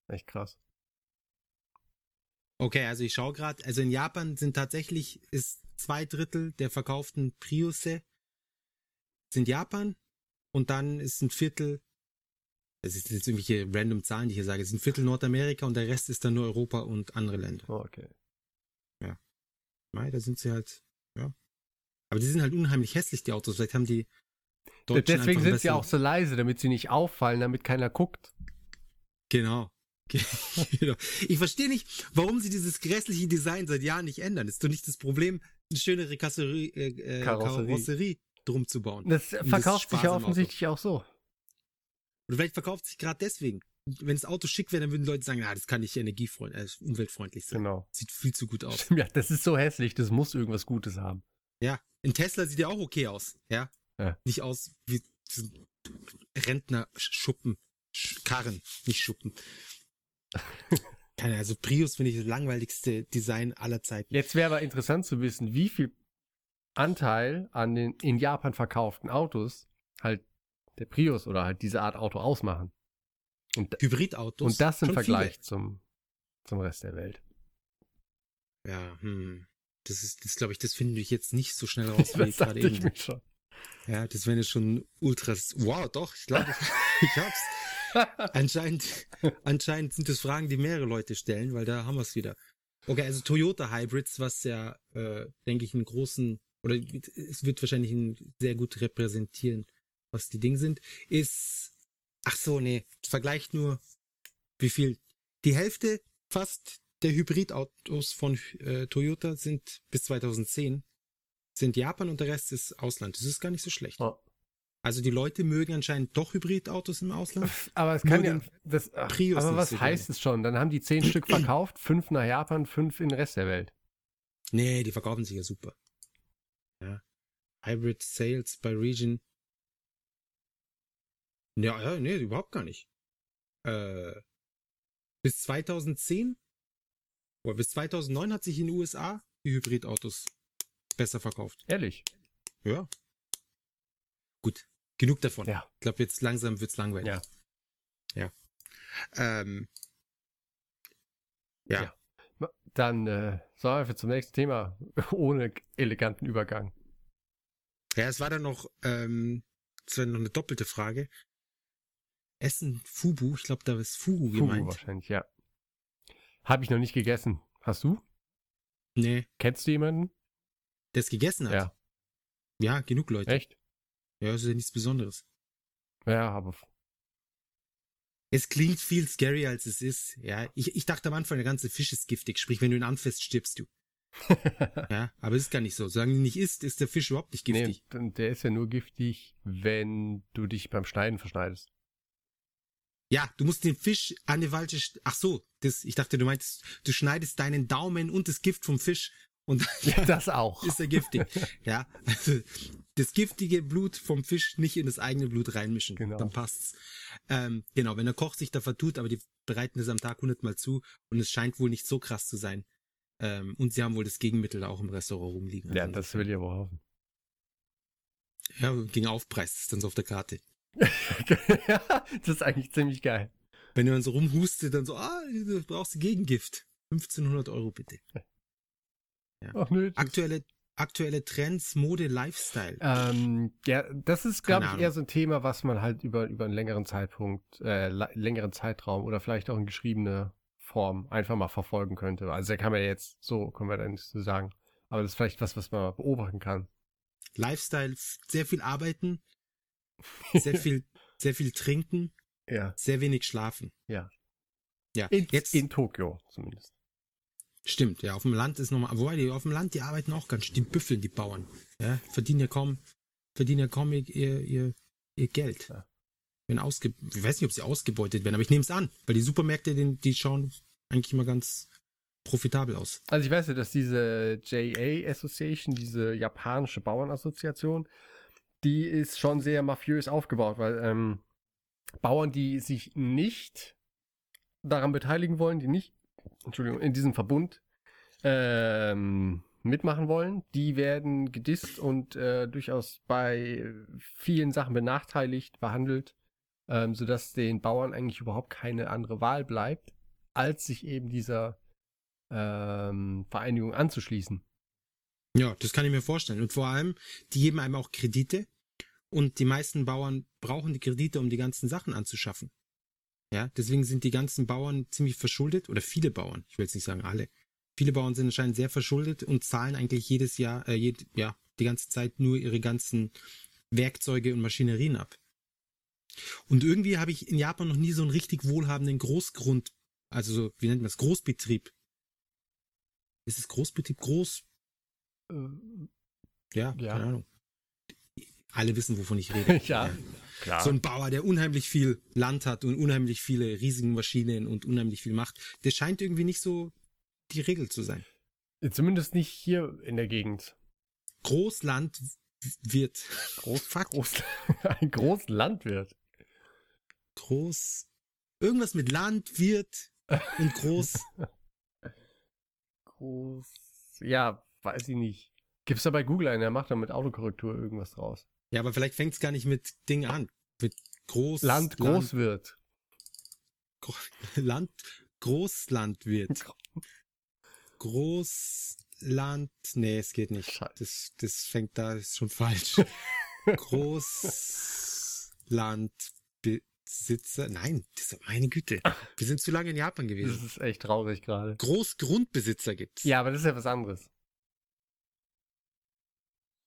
Echt krass. Okay, also ich schaue gerade, also in Japan sind tatsächlich, ist zwei Drittel der verkauften Priusse sind Japan und dann ist ein Viertel, das ist jetzt irgendwelche random Zahlen, die ich hier sage, es ist ein Viertel Nordamerika und der Rest ist dann nur Europa und andere Länder. Oh, okay. Mei, da sind sie halt, ja. Aber die sind halt unheimlich hässlich, die Autos. Vielleicht haben die Deutschen Deswegen sind sie auch so leise, damit sie nicht auffallen, damit keiner guckt. Genau. genau. Ich verstehe nicht, warum sie dieses grässliche Design seit Jahren nicht ändern. Ist doch nicht das Problem, eine schönere Kasserie, äh, äh, Karosserie. Karosserie drum zu bauen. Das das verkauft sich Spaß ja am Auto. offensichtlich auch so. Oder vielleicht verkauft sich gerade deswegen. Wenn das Auto schick wäre, dann würden Leute sagen, ah, das kann nicht energiefreundlich, äh, umweltfreundlich sein. Genau. Sieht viel zu gut aus. Ja, das ist so hässlich, das muss irgendwas Gutes haben. Ja, ein Tesla sieht ja auch okay aus, ja. Ja. Nicht aus wie Rentner-Schuppen, Sch- Karren, nicht Schuppen. Keine, also Prius finde ich das langweiligste Design aller Zeiten. Jetzt wäre aber interessant zu wissen, wie viel Anteil an den in Japan verkauften Autos halt der Prius oder halt diese Art Auto ausmachen. Und, Hybridautos. und das im Vergleich zum, zum Rest der Welt. Ja, hm. Das ist, das glaube ich, das finde ich jetzt nicht so schnell raus wie Das gerade eben. Ja, das wäre jetzt schon ultras. Wow, doch, ich glaube, ich hab's. Anscheinend, anscheinend sind das Fragen, die mehrere Leute stellen, weil da haben wir es wieder. Okay, also Toyota Hybrids, was ja, äh, denke ich, einen großen, oder es wird wahrscheinlich einen sehr gut repräsentieren, was die Dinge sind, ist, ach so, nee, vergleicht nur, wie viel, die Hälfte fast der Hybridautos von äh, Toyota sind bis 2010 sind Japan und der Rest ist Ausland. Das ist gar nicht so schlecht. Oh. Also die Leute mögen anscheinend doch Hybridautos im Ausland. Aber es kann ja. Das, ach, Prius aber was heißt gerne. es schon? Dann haben die zehn Stück verkauft, fünf nach Japan, fünf in den Rest der Welt. Nee, die verkaufen sich ja super. Ja. Hybrid Sales by Region. Ja, ja, nee, überhaupt gar nicht. Äh, bis 2010 oder bis 2009 hat sich in den USA die Hybridautos besser verkauft. Ehrlich. Ja. Gut, genug davon. Ja. Ich glaube, jetzt langsam wird's langweilig. Ja. Ja. Ähm, ja. Ja. Dann äh, sollen wir zum nächsten Thema ohne eleganten Übergang. Ja, es war dann noch, ähm, es war noch eine doppelte Frage. Essen Fubu, ich glaube, da ist Fugu Fugu gemeint. wahrscheinlich, ja. Habe ich noch nicht gegessen. Hast du? Nee, Kennst du jemanden? der es gegessen hat. Ja. Ja, genug Leute. Echt? Ja, das ist ja nichts Besonderes. Ja, aber Es klingt viel scarier, als es ist. Ja, ich, ich dachte am Anfang, der ganze Fisch ist giftig. Sprich, wenn du ihn anfasst, stirbst du. Ja, aber es ist gar nicht so. Solange du ihn nicht isst, ist der Fisch überhaupt nicht nee, giftig. d- der ist ja nur giftig, wenn du dich beim Schneiden verschneidest. Ja, du musst den Fisch an die falsche, St- ach so, das, ich dachte, du meintest, du schneidest deinen Daumen und das Gift vom Fisch und dann Das auch. ist er giftig. ja, also das giftige Blut vom Fisch nicht in das eigene Blut reinmischen. Genau. Dann passt's. Ähm, genau, wenn der Koch sich da vertut, aber die bereiten es am Tag hundertmal zu und es scheint wohl nicht so krass zu sein. Ähm, und sie haben wohl das Gegenmittel auch im Restaurant rumliegen. Ja, Also das will ich aber hoffen. Ja, gegen Aufpreis ist dann so auf der Karte. das ist eigentlich ziemlich geil. Wenn jemand so rumhustet, dann so, ah, du brauchst Gegengift. 1500 Euro bitte. Ach nö. Aktuelle, aktuelle Trends, Mode, Lifestyle. Ähm, ja, das ist, glaube ich, eher so ein Thema, was man halt über, über einen längeren Zeitpunkt, äh, längeren Zeitraum oder vielleicht auch in geschriebene Form einfach mal verfolgen könnte. Also da kann man jetzt, so können wir da nichts zu sagen. Aber das ist vielleicht was, was man beobachten kann. Lifestyle, sehr viel arbeiten, sehr viel, sehr viel trinken, Ja. sehr wenig schlafen. Ja. Ja, In, jetzt in Tokio zumindest. stimmt, ja, auf dem Land ist nochmal, wobei die auf dem Land, die arbeiten auch ganz schön, die büffeln die Bauern. Ja, verdienen ja kaum, verdienen ja kaum ihr, ihr, ihr, ihr Geld. Ja. Wenn ausge, ich weiß nicht, ob sie ausgebeutet werden, aber ich nehme es an, weil die Supermärkte, die, die schauen eigentlich immer ganz profitabel aus. Also ich weiß ja, dass diese JA Association, diese japanische Bauernassoziation, die ist schon sehr mafiös aufgebaut, weil ähm, Bauern, die sich nicht daran beteiligen wollen, die nicht, Entschuldigung, in diesem Verbund ähm, mitmachen wollen, die werden gedisst und äh, durchaus bei vielen Sachen benachteiligt, behandelt, ähm, sodass den Bauern eigentlich überhaupt keine andere Wahl bleibt, als sich eben dieser ähm, Vereinigung anzuschließen. Ja, das kann ich mir vorstellen. Und vor allem, die geben einem auch Kredite. Und die meisten Bauern brauchen die Kredite, um die ganzen Sachen anzuschaffen. Ja, deswegen sind die ganzen Bauern ziemlich verschuldet, oder viele Bauern, ich will jetzt nicht sagen alle. Viele Bauern sind anscheinend sehr verschuldet und zahlen eigentlich jedes Jahr, äh, jed, ja, die ganze Zeit nur ihre ganzen Werkzeuge und Maschinerien ab. Und irgendwie habe ich in Japan noch nie so einen richtig wohlhabenden Großgrund, also so, wie nennt man das, Großbetrieb. Ist es Großbetrieb? Groß, ja, Ja. keine Ahnung. Alle wissen, wovon ich rede. ja, klar. So ein Bauer, der unheimlich viel Land hat und unheimlich viele riesige Maschinen und unheimlich viel Macht, das scheint irgendwie nicht so die Regel zu sein. Zumindest nicht hier in der Gegend. Großland wird Groß, Fuck. groß, ein Großlandwirt. groß. Irgendwas mit Land wird und groß. Groß. Ja, weiß ich nicht. Gibt's da bei Google einen, der macht da mit Autokorrektur irgendwas draus. ja, aber vielleicht fängt es gar nicht mit Ding an. Mit groß. Land Großwirt. Gro Land, Großlandwirt. Großland, nee, es geht nicht. Scheiße. Das, das fängt da, ist schon falsch. Großlandbesitzer, nein, das ist meine Güte. Wir sind zu lange in Japan Das gewesen. ist echt traurig gerade. Großgrundbesitzer gibt's. Ja, aber das ist ja was anderes.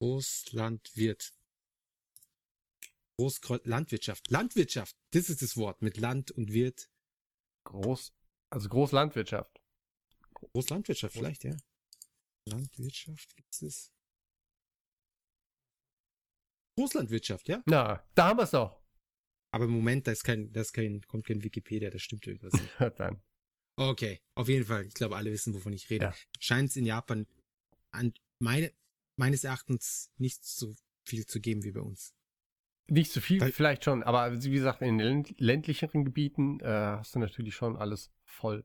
Großlandwirt. Großkreuz, Landwirtschaft. Landwirtschaft, das ist das Wort mit Land und Wirt. Groß, also Großlandwirtschaft. Großlandwirtschaft vielleicht, ja. Landwirtschaft, gibt's das? Großlandwirtschaft, ja? Na, da haben wir es doch. Aber im Moment, da ist kein, da ist kein, kommt kein Wikipedia, das stimmt irgendwas nicht. Dann. Okay, auf jeden Fall. Ich glaube, alle wissen, wovon ich rede. Ja. Scheint es in Japan an meine, meines Erachtens nicht so viel zu geben wie bei uns. Nicht so viel, Weil- vielleicht schon, aber wie gesagt, in den ländlicheren Gebieten äh, hast du natürlich schon alles voll.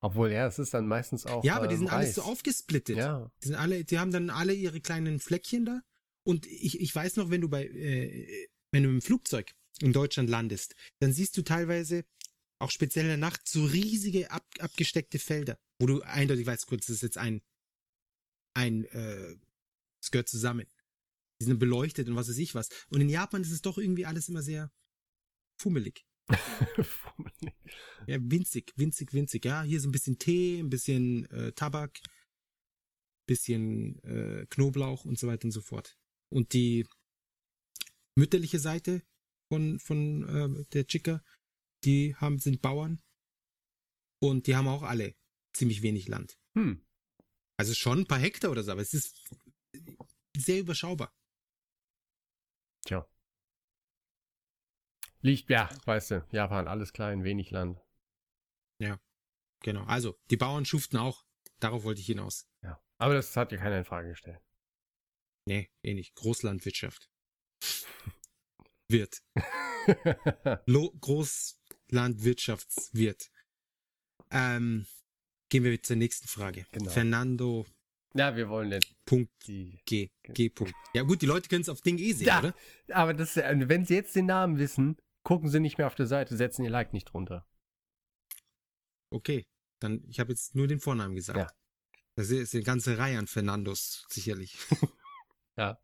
Obwohl, ja, es ist dann meistens auch. ja, aber die ähm, sind alles so aufgesplittet. Ja, Die sind alle, die haben dann alle ihre kleinen Fleckchen da. Und ich, ich weiß noch, wenn du bei, äh, wenn du im Flugzeug in Deutschland landest, dann siehst du teilweise auch speziell in der Nacht so riesige ab, abgesteckte Felder, wo du eindeutig weißt, kurz, das ist jetzt ein, ein, äh, es gehört zusammen. Die sind beleuchtet und was weiß ich was. Und in Japan ist es doch irgendwie alles immer sehr fummelig. Ja, winzig, winzig, winzig. Ja, hier so ein bisschen Tee, ein bisschen äh, Tabak, bisschen äh, Knoblauch und so weiter und so fort. Und die mütterliche Seite von, von äh, der Chica, die haben, sind Bauern und die haben auch alle ziemlich wenig Land. hm. Also schon ein paar Hektar oder so, aber es ist sehr überschaubar. Tja. Liegt, ja, weißt du, Japan, alles klein, wenig Land. Genau. Also, die Bauern schuften auch. Darauf wollte ich hinaus. Ja. Aber das hat ja keiner in Frage gestellt. Nee, eh nicht. Großlandwirtschaft. Wirt. Lo Großlandwirtschaftswirt. Ähm, gehen wir zur nächsten Frage. Genau. Fernando ja, wir wollen nicht Punkt die. G. G. Punkt. Ja gut, die Leute können es auf Ding eh sehen, Ja. oder? Aber das, ja- wenn sie jetzt den Namen wissen, gucken sie nicht mehr auf der Seite, setzen ihr Like nicht drunter. Okay. Dann, ich habe jetzt nur den Vornamen gesagt. Ja. Das ist eine ganze Reihe an Fernandos, sicherlich. Ja.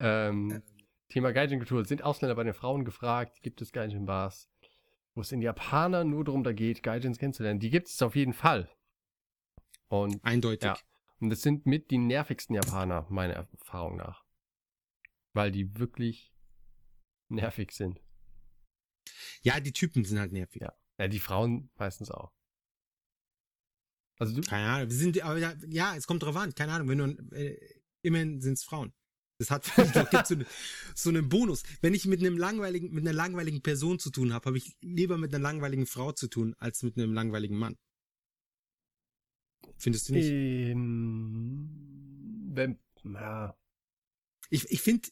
Ähm, Thema Gaijin-Kultur. Sind Ausländer bei den Frauen gefragt? Gibt es Gaijin-Bars? Wo es in Japanern nur darum da geht, Gaijins kennenzulernen. Die gibt es auf jeden Fall. Und, Eindeutig. Ja. Und das sind mit die nervigsten Japaner, meiner Erfahrung nach. Weil die wirklich nervig sind. Ja, die Typen sind halt nervig. Ja. Ja, die Frauen meistens auch. Also du, Keine Ahnung. Wir sind, aber ja, ja, es kommt drauf an. Keine Ahnung. Wenn du, äh, immerhin sind es Frauen. Das hat, da gibt's so, eine, so einen Bonus. Wenn ich mit einem langweiligen, mit einer langweiligen Person zu tun habe, habe ich lieber mit einer langweiligen Frau zu tun, als mit einem langweiligen Mann. Findest du nicht? ähm, wenn, ja, Ich, ich finde,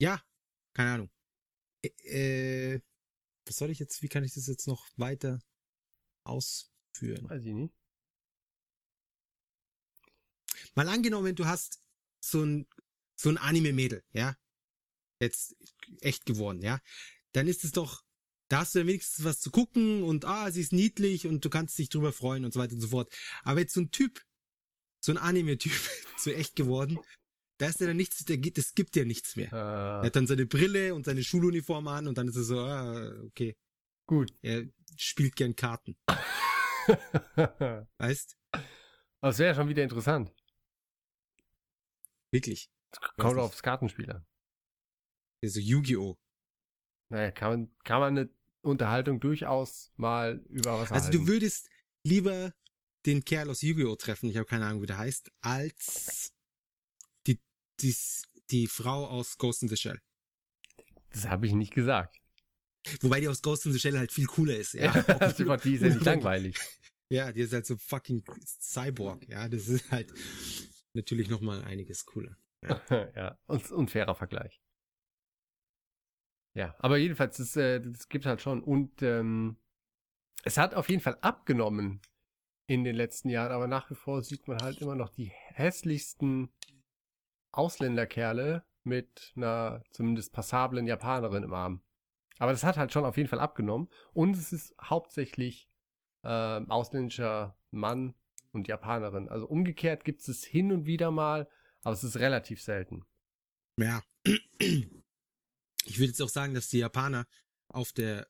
ja, keine Ahnung. Äh, was soll ich jetzt, wie kann ich das jetzt noch weiter ausführen? weiß ich nicht. Mal angenommen, du hast so ein, so ein Anime-Mädel, ja? Jetzt echt geworden, ja? Dann ist es doch, da hast du ja wenigstens was zu gucken und ah, sie ist niedlich und du kannst dich drüber freuen und so weiter und so fort. Aber jetzt so ein Typ, so ein Anime-Typ, so echt geworden, da ist ja dann nichts, der gibt, es gibt ja nichts mehr. Er Äh, hat dann seine Brille und seine Schuluniform an und dann ist er so, ah, okay, gut. er spielt gern Karten, weißt? Es wäre ja schon wieder interessant. Wirklich. Kommt nicht. aufs Kartenspiel an. So Yu-Gi-Oh! Naja, kann man, kann man eine Unterhaltung durchaus mal über was Also erhalten. du würdest lieber den Kerl aus Yu-Gi-Oh! treffen, ich habe keine Ahnung, wie der heißt, als die, die, die Frau aus Ghost in the Shell. Das habe ich nicht gesagt. Wobei die aus Ghost in the Shell halt viel cooler ist, ja. Ja, die ist ja nicht langweilig. Ja, die ist halt so fucking Cyborg, ja. Das ist halt natürlich nochmal einiges cooler. ja, und, unfairer Vergleich. Ja, aber jedenfalls, das, äh, das gibt halt schon. Und ähm, es hat auf jeden Fall abgenommen in den letzten Jahren, aber nach wie vor sieht man halt immer noch die hässlichsten Ausländerkerle mit einer zumindest passablen Japanerin im Arm. Aber das hat halt schon auf jeden Fall abgenommen. Und es ist hauptsächlich ähm, ausländischer Mann und Japanerin. Also umgekehrt gibt es hin und wieder mal, aber es ist relativ selten. Ja. Ich würde jetzt auch sagen, dass die Japaner auf der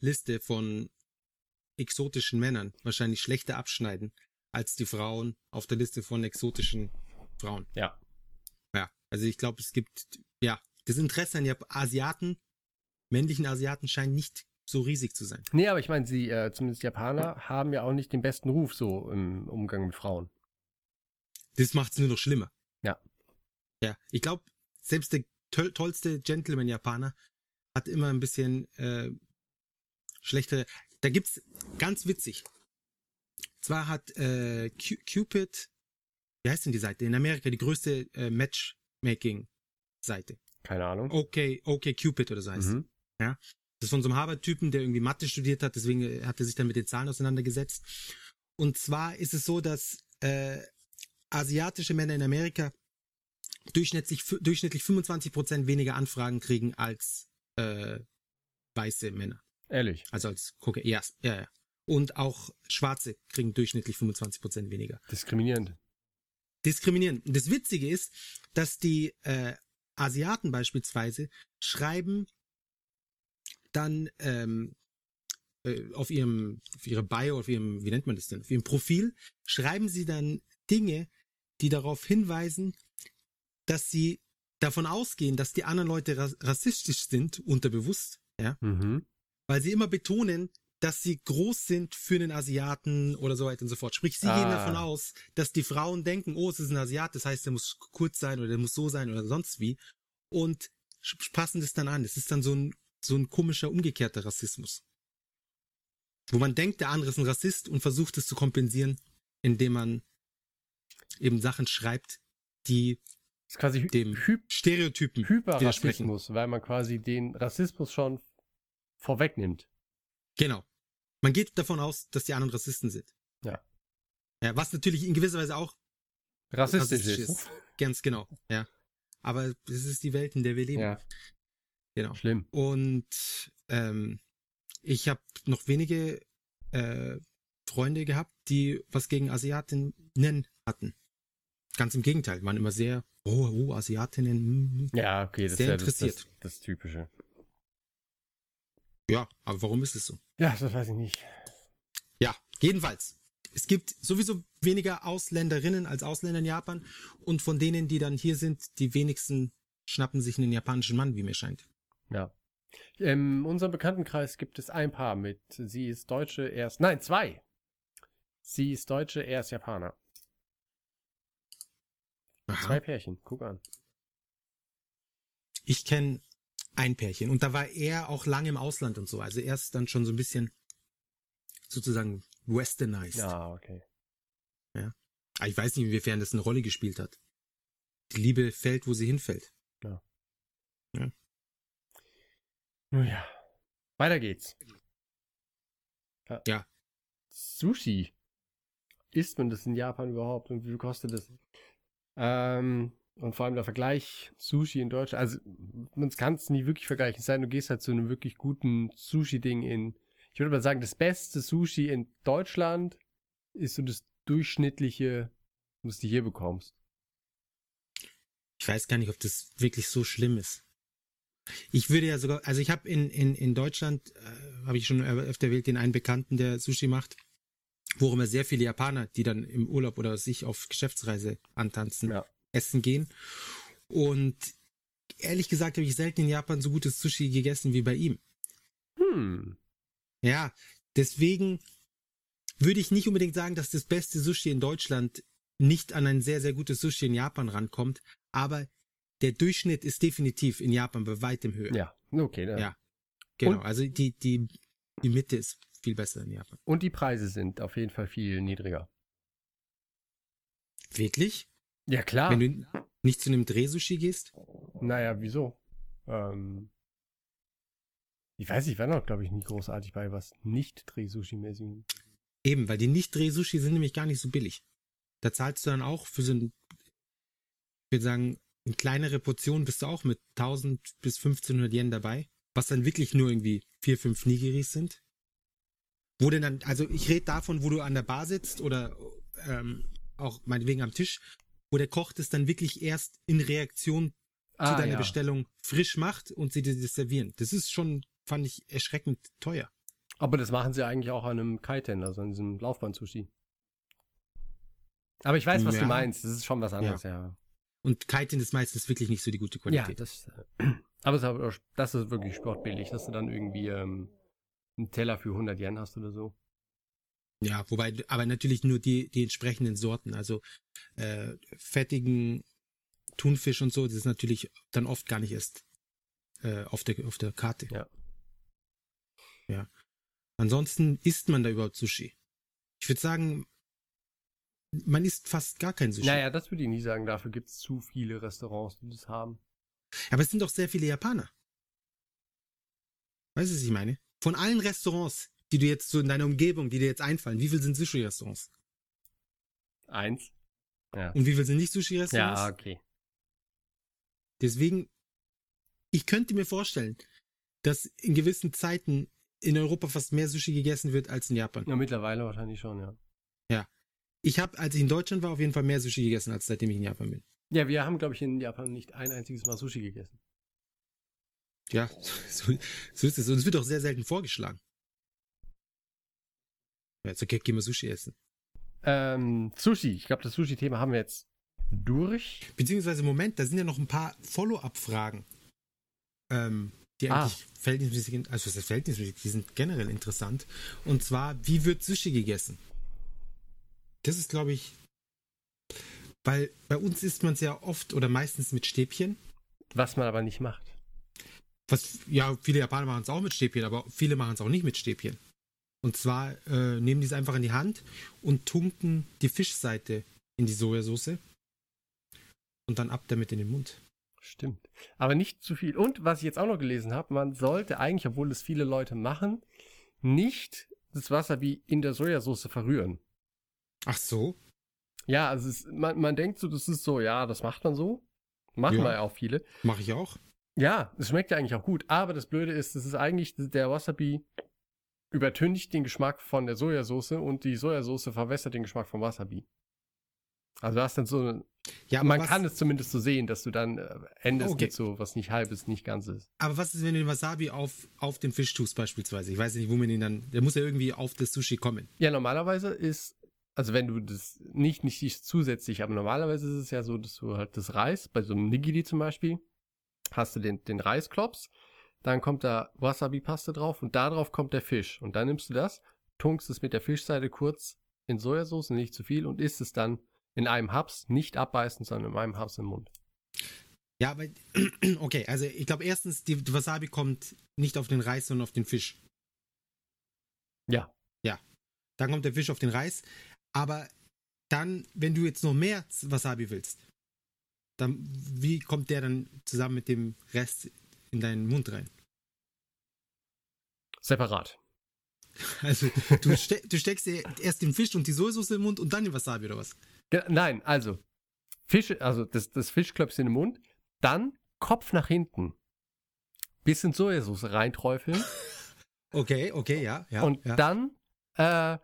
Liste von exotischen Männern wahrscheinlich schlechter abschneiden als die Frauen auf der Liste von exotischen Frauen. Ja. Ja, also ich glaube, es gibt, ja, das Interesse an Jap Asiaten, männlichen Asiaten scheint nicht so riesig zu sein. Nee, aber ich meine, sie, äh, zumindest Japaner, haben ja auch nicht den besten Ruf so im Umgang mit Frauen. Das macht es nur noch schlimmer. Ja. Ja, ich glaube, selbst der toll, tollste Gentleman-Japaner hat immer ein bisschen äh, schlechtere. Da gibt's ganz witzig. Zwar hat äh, Cu- Cupid, wie heißt denn die Seite? In Amerika die größte äh, Matchmaking-Seite. Keine Ahnung. Okay, okay Cupid oder so heißt. Mhm. Das ist von so einem Harvard-Typen, der irgendwie Mathe studiert hat, deswegen äh, hat er sich dann mit den Zahlen auseinandergesetzt. Und zwar ist es so, dass äh, asiatische Männer in Amerika durchschnittlich, durchschnittlich 25% weniger Anfragen kriegen als äh, weiße Männer. Ehrlich. Also als Gucke, ja, ja, ja. Und auch Schwarze kriegen durchschnittlich 25% weniger. Diskriminierend. Diskriminieren. Und das Witzige ist, dass die äh, Asiaten beispielsweise schreiben dann ähm, äh, auf ihrem, auf ihre Bio, auf ihrem, wie nennt man das denn, auf ihrem Profil, schreiben sie dann Dinge, die darauf hinweisen, dass sie davon ausgehen, dass die anderen Leute ra rassistisch sind, unterbewusst, ja, Mhm. weil sie immer betonen, dass sie groß sind für einen Asiaten oder so weiter und so fort. Sprich, sie gehen Ah. davon aus, dass die Frauen denken, oh, es ist ein Asiat, das heißt, der muss kurz sein oder der muss so sein oder sonst wie und passen das dann an. Das ist dann so ein, so ein komischer, umgekehrter Rassismus. Wo man denkt, der andere ist ein Rassist und versucht es zu kompensieren, indem man eben Sachen schreibt, die ist quasi Dem Hy Stereotypen. Hyperrassismus, weil man quasi den Rassismus schon vorwegnimmt. Genau. Man geht davon aus, dass die anderen Rassisten sind. Ja. Ja, was natürlich in gewisser Weise auch Rassistisch, rassistisch ist. ist. Ganz genau, ja. Aber es ist die Welt, in der wir leben. Ja, Genau. schlimm. Und ähm, ich habe noch wenige äh, Freunde gehabt, die was gegen Asiatinnen hatten. Ganz im Gegenteil, waren immer sehr, oh, oh Asiatinnen. hm, hm. Ja, okay, das Sehr ist ja das, das, das Typische. Ja, aber warum ist es so? Ja, das weiß ich nicht. Ja, jedenfalls. Es gibt sowieso weniger Ausländerinnen als Ausländer in Japan und von denen, die dann hier sind, die wenigsten schnappen sich einen japanischen Mann, wie mir scheint. Ja. In unserem Bekanntenkreis gibt es ein Paar mit, sie ist Deutsche, er ist, nein, zwei. Sie ist Deutsche, er ist Japaner. Zwei Aha. Pärchen, guck an. Ich kenne ein Pärchen und da war er auch lange im Ausland und so. Also er ist dann schon so ein bisschen sozusagen westernized. Ja, okay. Aber ich weiß nicht, inwiefern das eine Rolle gespielt hat. Die Liebe fällt, wo sie hinfällt. Nun ja. Weiter geht's. Ja. Sushi. Isst man das in Japan überhaupt und wie viel kostet das? Ähm, und vor allem der Vergleich Sushi in Deutschland. Also, man kann es nie wirklich vergleichen. Es sei denn, du gehst halt zu einem wirklich guten Sushi-Ding in. Ich würde mal sagen, das beste Sushi in Deutschland ist so das durchschnittliche, was du hier bekommst. Ich weiß gar nicht, ob das wirklich so schlimm ist. Ich würde ja sogar, also ich habe in, in, in Deutschland, äh, habe ich schon öfter erwähnt, den einen Bekannten, der Sushi macht, wo immer sehr viele Japaner, die dann im Urlaub oder sich auf Geschäftsreise antanzen, Ja. essen gehen. Und ehrlich gesagt habe ich selten in Japan so gutes Sushi gegessen wie bei ihm. Hm. Ja, deswegen würde ich nicht unbedingt sagen, dass das beste Sushi in Deutschland nicht an ein sehr, sehr gutes Sushi in Japan rankommt, aber der Durchschnitt ist definitiv in Japan bei weitem höher. Ja, okay. Dann. Ja. Genau, Und- also die, die, die Mitte ist viel besser in Japan. Und die Preise sind auf jeden Fall viel niedriger. Wirklich? Ja, klar. Wenn du nicht zu einem Drehsushi gehst? Naja, wieso? Ähm, ich weiß, ich war noch, glaube ich, nie großartig bei was nicht Dreh-Sushi-mäßigem. Eben, weil die Nicht-Dreh-Sushi sind nämlich gar nicht so billig. Da zahlst du dann auch für so ein, ich würde sagen, eine kleinere Portion bist du auch mit 1000 bis 1500 Yen dabei, was dann wirklich nur irgendwie vier, fünf Nigiris sind. Wo denn dann, also ich rede davon, wo du an der Bar sitzt oder ähm, auch meinetwegen am Tisch, wo der Koch das dann wirklich erst in Reaktion zu deiner Ah, ja. Bestellung frisch macht und sie dir das servieren. Das ist schon, fand ich, erschreckend teuer. Aber das machen sie eigentlich auch an einem Kaiten, also an diesem Laufbahn-Sushi. Aber ich weiß, was Ja. du meinst. Das ist schon was anderes, ja. Und Kaiten ist meistens wirklich nicht so die gute Ja, Qualität. das, äh, aber es ist aber- das ist wirklich sportbillig, dass du dann irgendwie ähm, einen Teller für 100 Yen hast oder so. Ja, wobei, aber natürlich nur die, die entsprechenden Sorten, also äh, fettigen Thunfisch und so, das ist natürlich dann oft gar nicht erst äh, auf, der, auf der Karte. Ja. Ja. Ansonsten isst man da überhaupt Sushi. Ich würde sagen, man isst fast gar kein Sushi. Naja, das würde ich nie sagen. Dafür gibt es zu viele Restaurants, die das haben. Aber es sind doch sehr viele Japaner. Weißt du, was ich meine? Von allen Restaurants, die du jetzt so in deiner Umgebung, die dir jetzt einfallen, wie viel sind Sushi-Restaurants? Eins. Ja. Und wie viel sind nicht Sushi-Restaurants? Ja, okay. Deswegen, ich könnte mir vorstellen, dass in gewissen Zeiten in Europa fast mehr Sushi gegessen wird als in Japan. Ja, mittlerweile wahrscheinlich schon, ja. Ich habe, als ich in Deutschland war, auf jeden Fall mehr Sushi gegessen, als seitdem ich in Japan bin. Ja, wir haben, glaube ich, in Japan nicht ein einziges Mal Sushi gegessen. Ja, so, so ist es. Und es wird auch sehr selten vorgeschlagen. Ist okay, gehen wir Sushi essen. Ähm, Sushi. Ich glaube, das Sushi-Thema haben wir jetzt durch. Beziehungsweise, Moment, da sind ja noch ein paar Follow-up-Fragen. Ähm, die Ah. eigentlich verhältnismäßig, also was heißt verhältnismäßig, die sind generell interessant. Und zwar, wie wird Sushi gegessen? Das ist, glaube ich, weil bei uns isst man es ja oft oder meistens mit Stäbchen. Was man aber nicht macht. Was, ja, viele Japaner machen es auch mit Stäbchen, aber viele machen es auch nicht mit Stäbchen. Und zwar äh, nehmen die es einfach in die Hand und tunken die Fischseite in die Sojasauce und dann ab damit in den Mund. Stimmt. Aber nicht zu viel. Und was ich jetzt auch noch gelesen habe, man sollte eigentlich, obwohl es viele Leute machen, nicht das Wasabi in der Sojasauce verrühren. Ach so? Ja, also es, man, man denkt so, das ist so, ja, das macht man so. Machen Ja. wir ja auch viele. Mache ich auch. Ja, es schmeckt ja eigentlich auch gut. Aber das Blöde ist, es ist eigentlich, der Wasabi übertüncht den Geschmack von der Sojasauce und die Sojasauce verwässert den Geschmack vom Wasabi. Also du hast dann so, eine- Ja, man was, kann es zumindest so sehen, dass du dann äh, endest Okay. mit so was nicht halbes, nicht ganzes. aber was ist, wenn du den Wasabi auf, auf den Fisch tust, beispielsweise? Ich weiß nicht, wo man ihn dann. Der muss ja irgendwie auf das Sushi kommen. Ja, normalerweise ist, also wenn du das nicht, nicht nicht zusätzlich, aber normalerweise ist es ja so, dass du halt das Reis, bei so einem Nigiri zum Beispiel, hast du den, den Reisklops, dann kommt da Wasabi-Paste drauf und darauf kommt der Fisch. Und dann nimmst du das, tunkst es mit der Fischseite kurz in Sojasauce, nicht zu viel, und isst es dann in einem Haps, nicht abbeißen, sondern in einem Haps im Mund. Ja, aber. Okay, also ich glaube, erstens, die, Wasabi kommt nicht auf den Reis, sondern auf den Fisch. Ja. Dann kommt der Fisch auf den Reis. Aber dann, wenn du jetzt noch mehr Wasabi willst, dann wie kommt der dann zusammen mit dem Rest in deinen Mund rein? Separat. Also du, ste du steckst erst den Fisch und die Sojasauce im Mund und dann den Wasabi oder was? Nein, also Fisch, also das, das Fischklöpschen im Mund, dann Kopf nach hinten, bisschen Sojasauce reinträufeln Okay, okay, ja, ja. und ja. dann äh,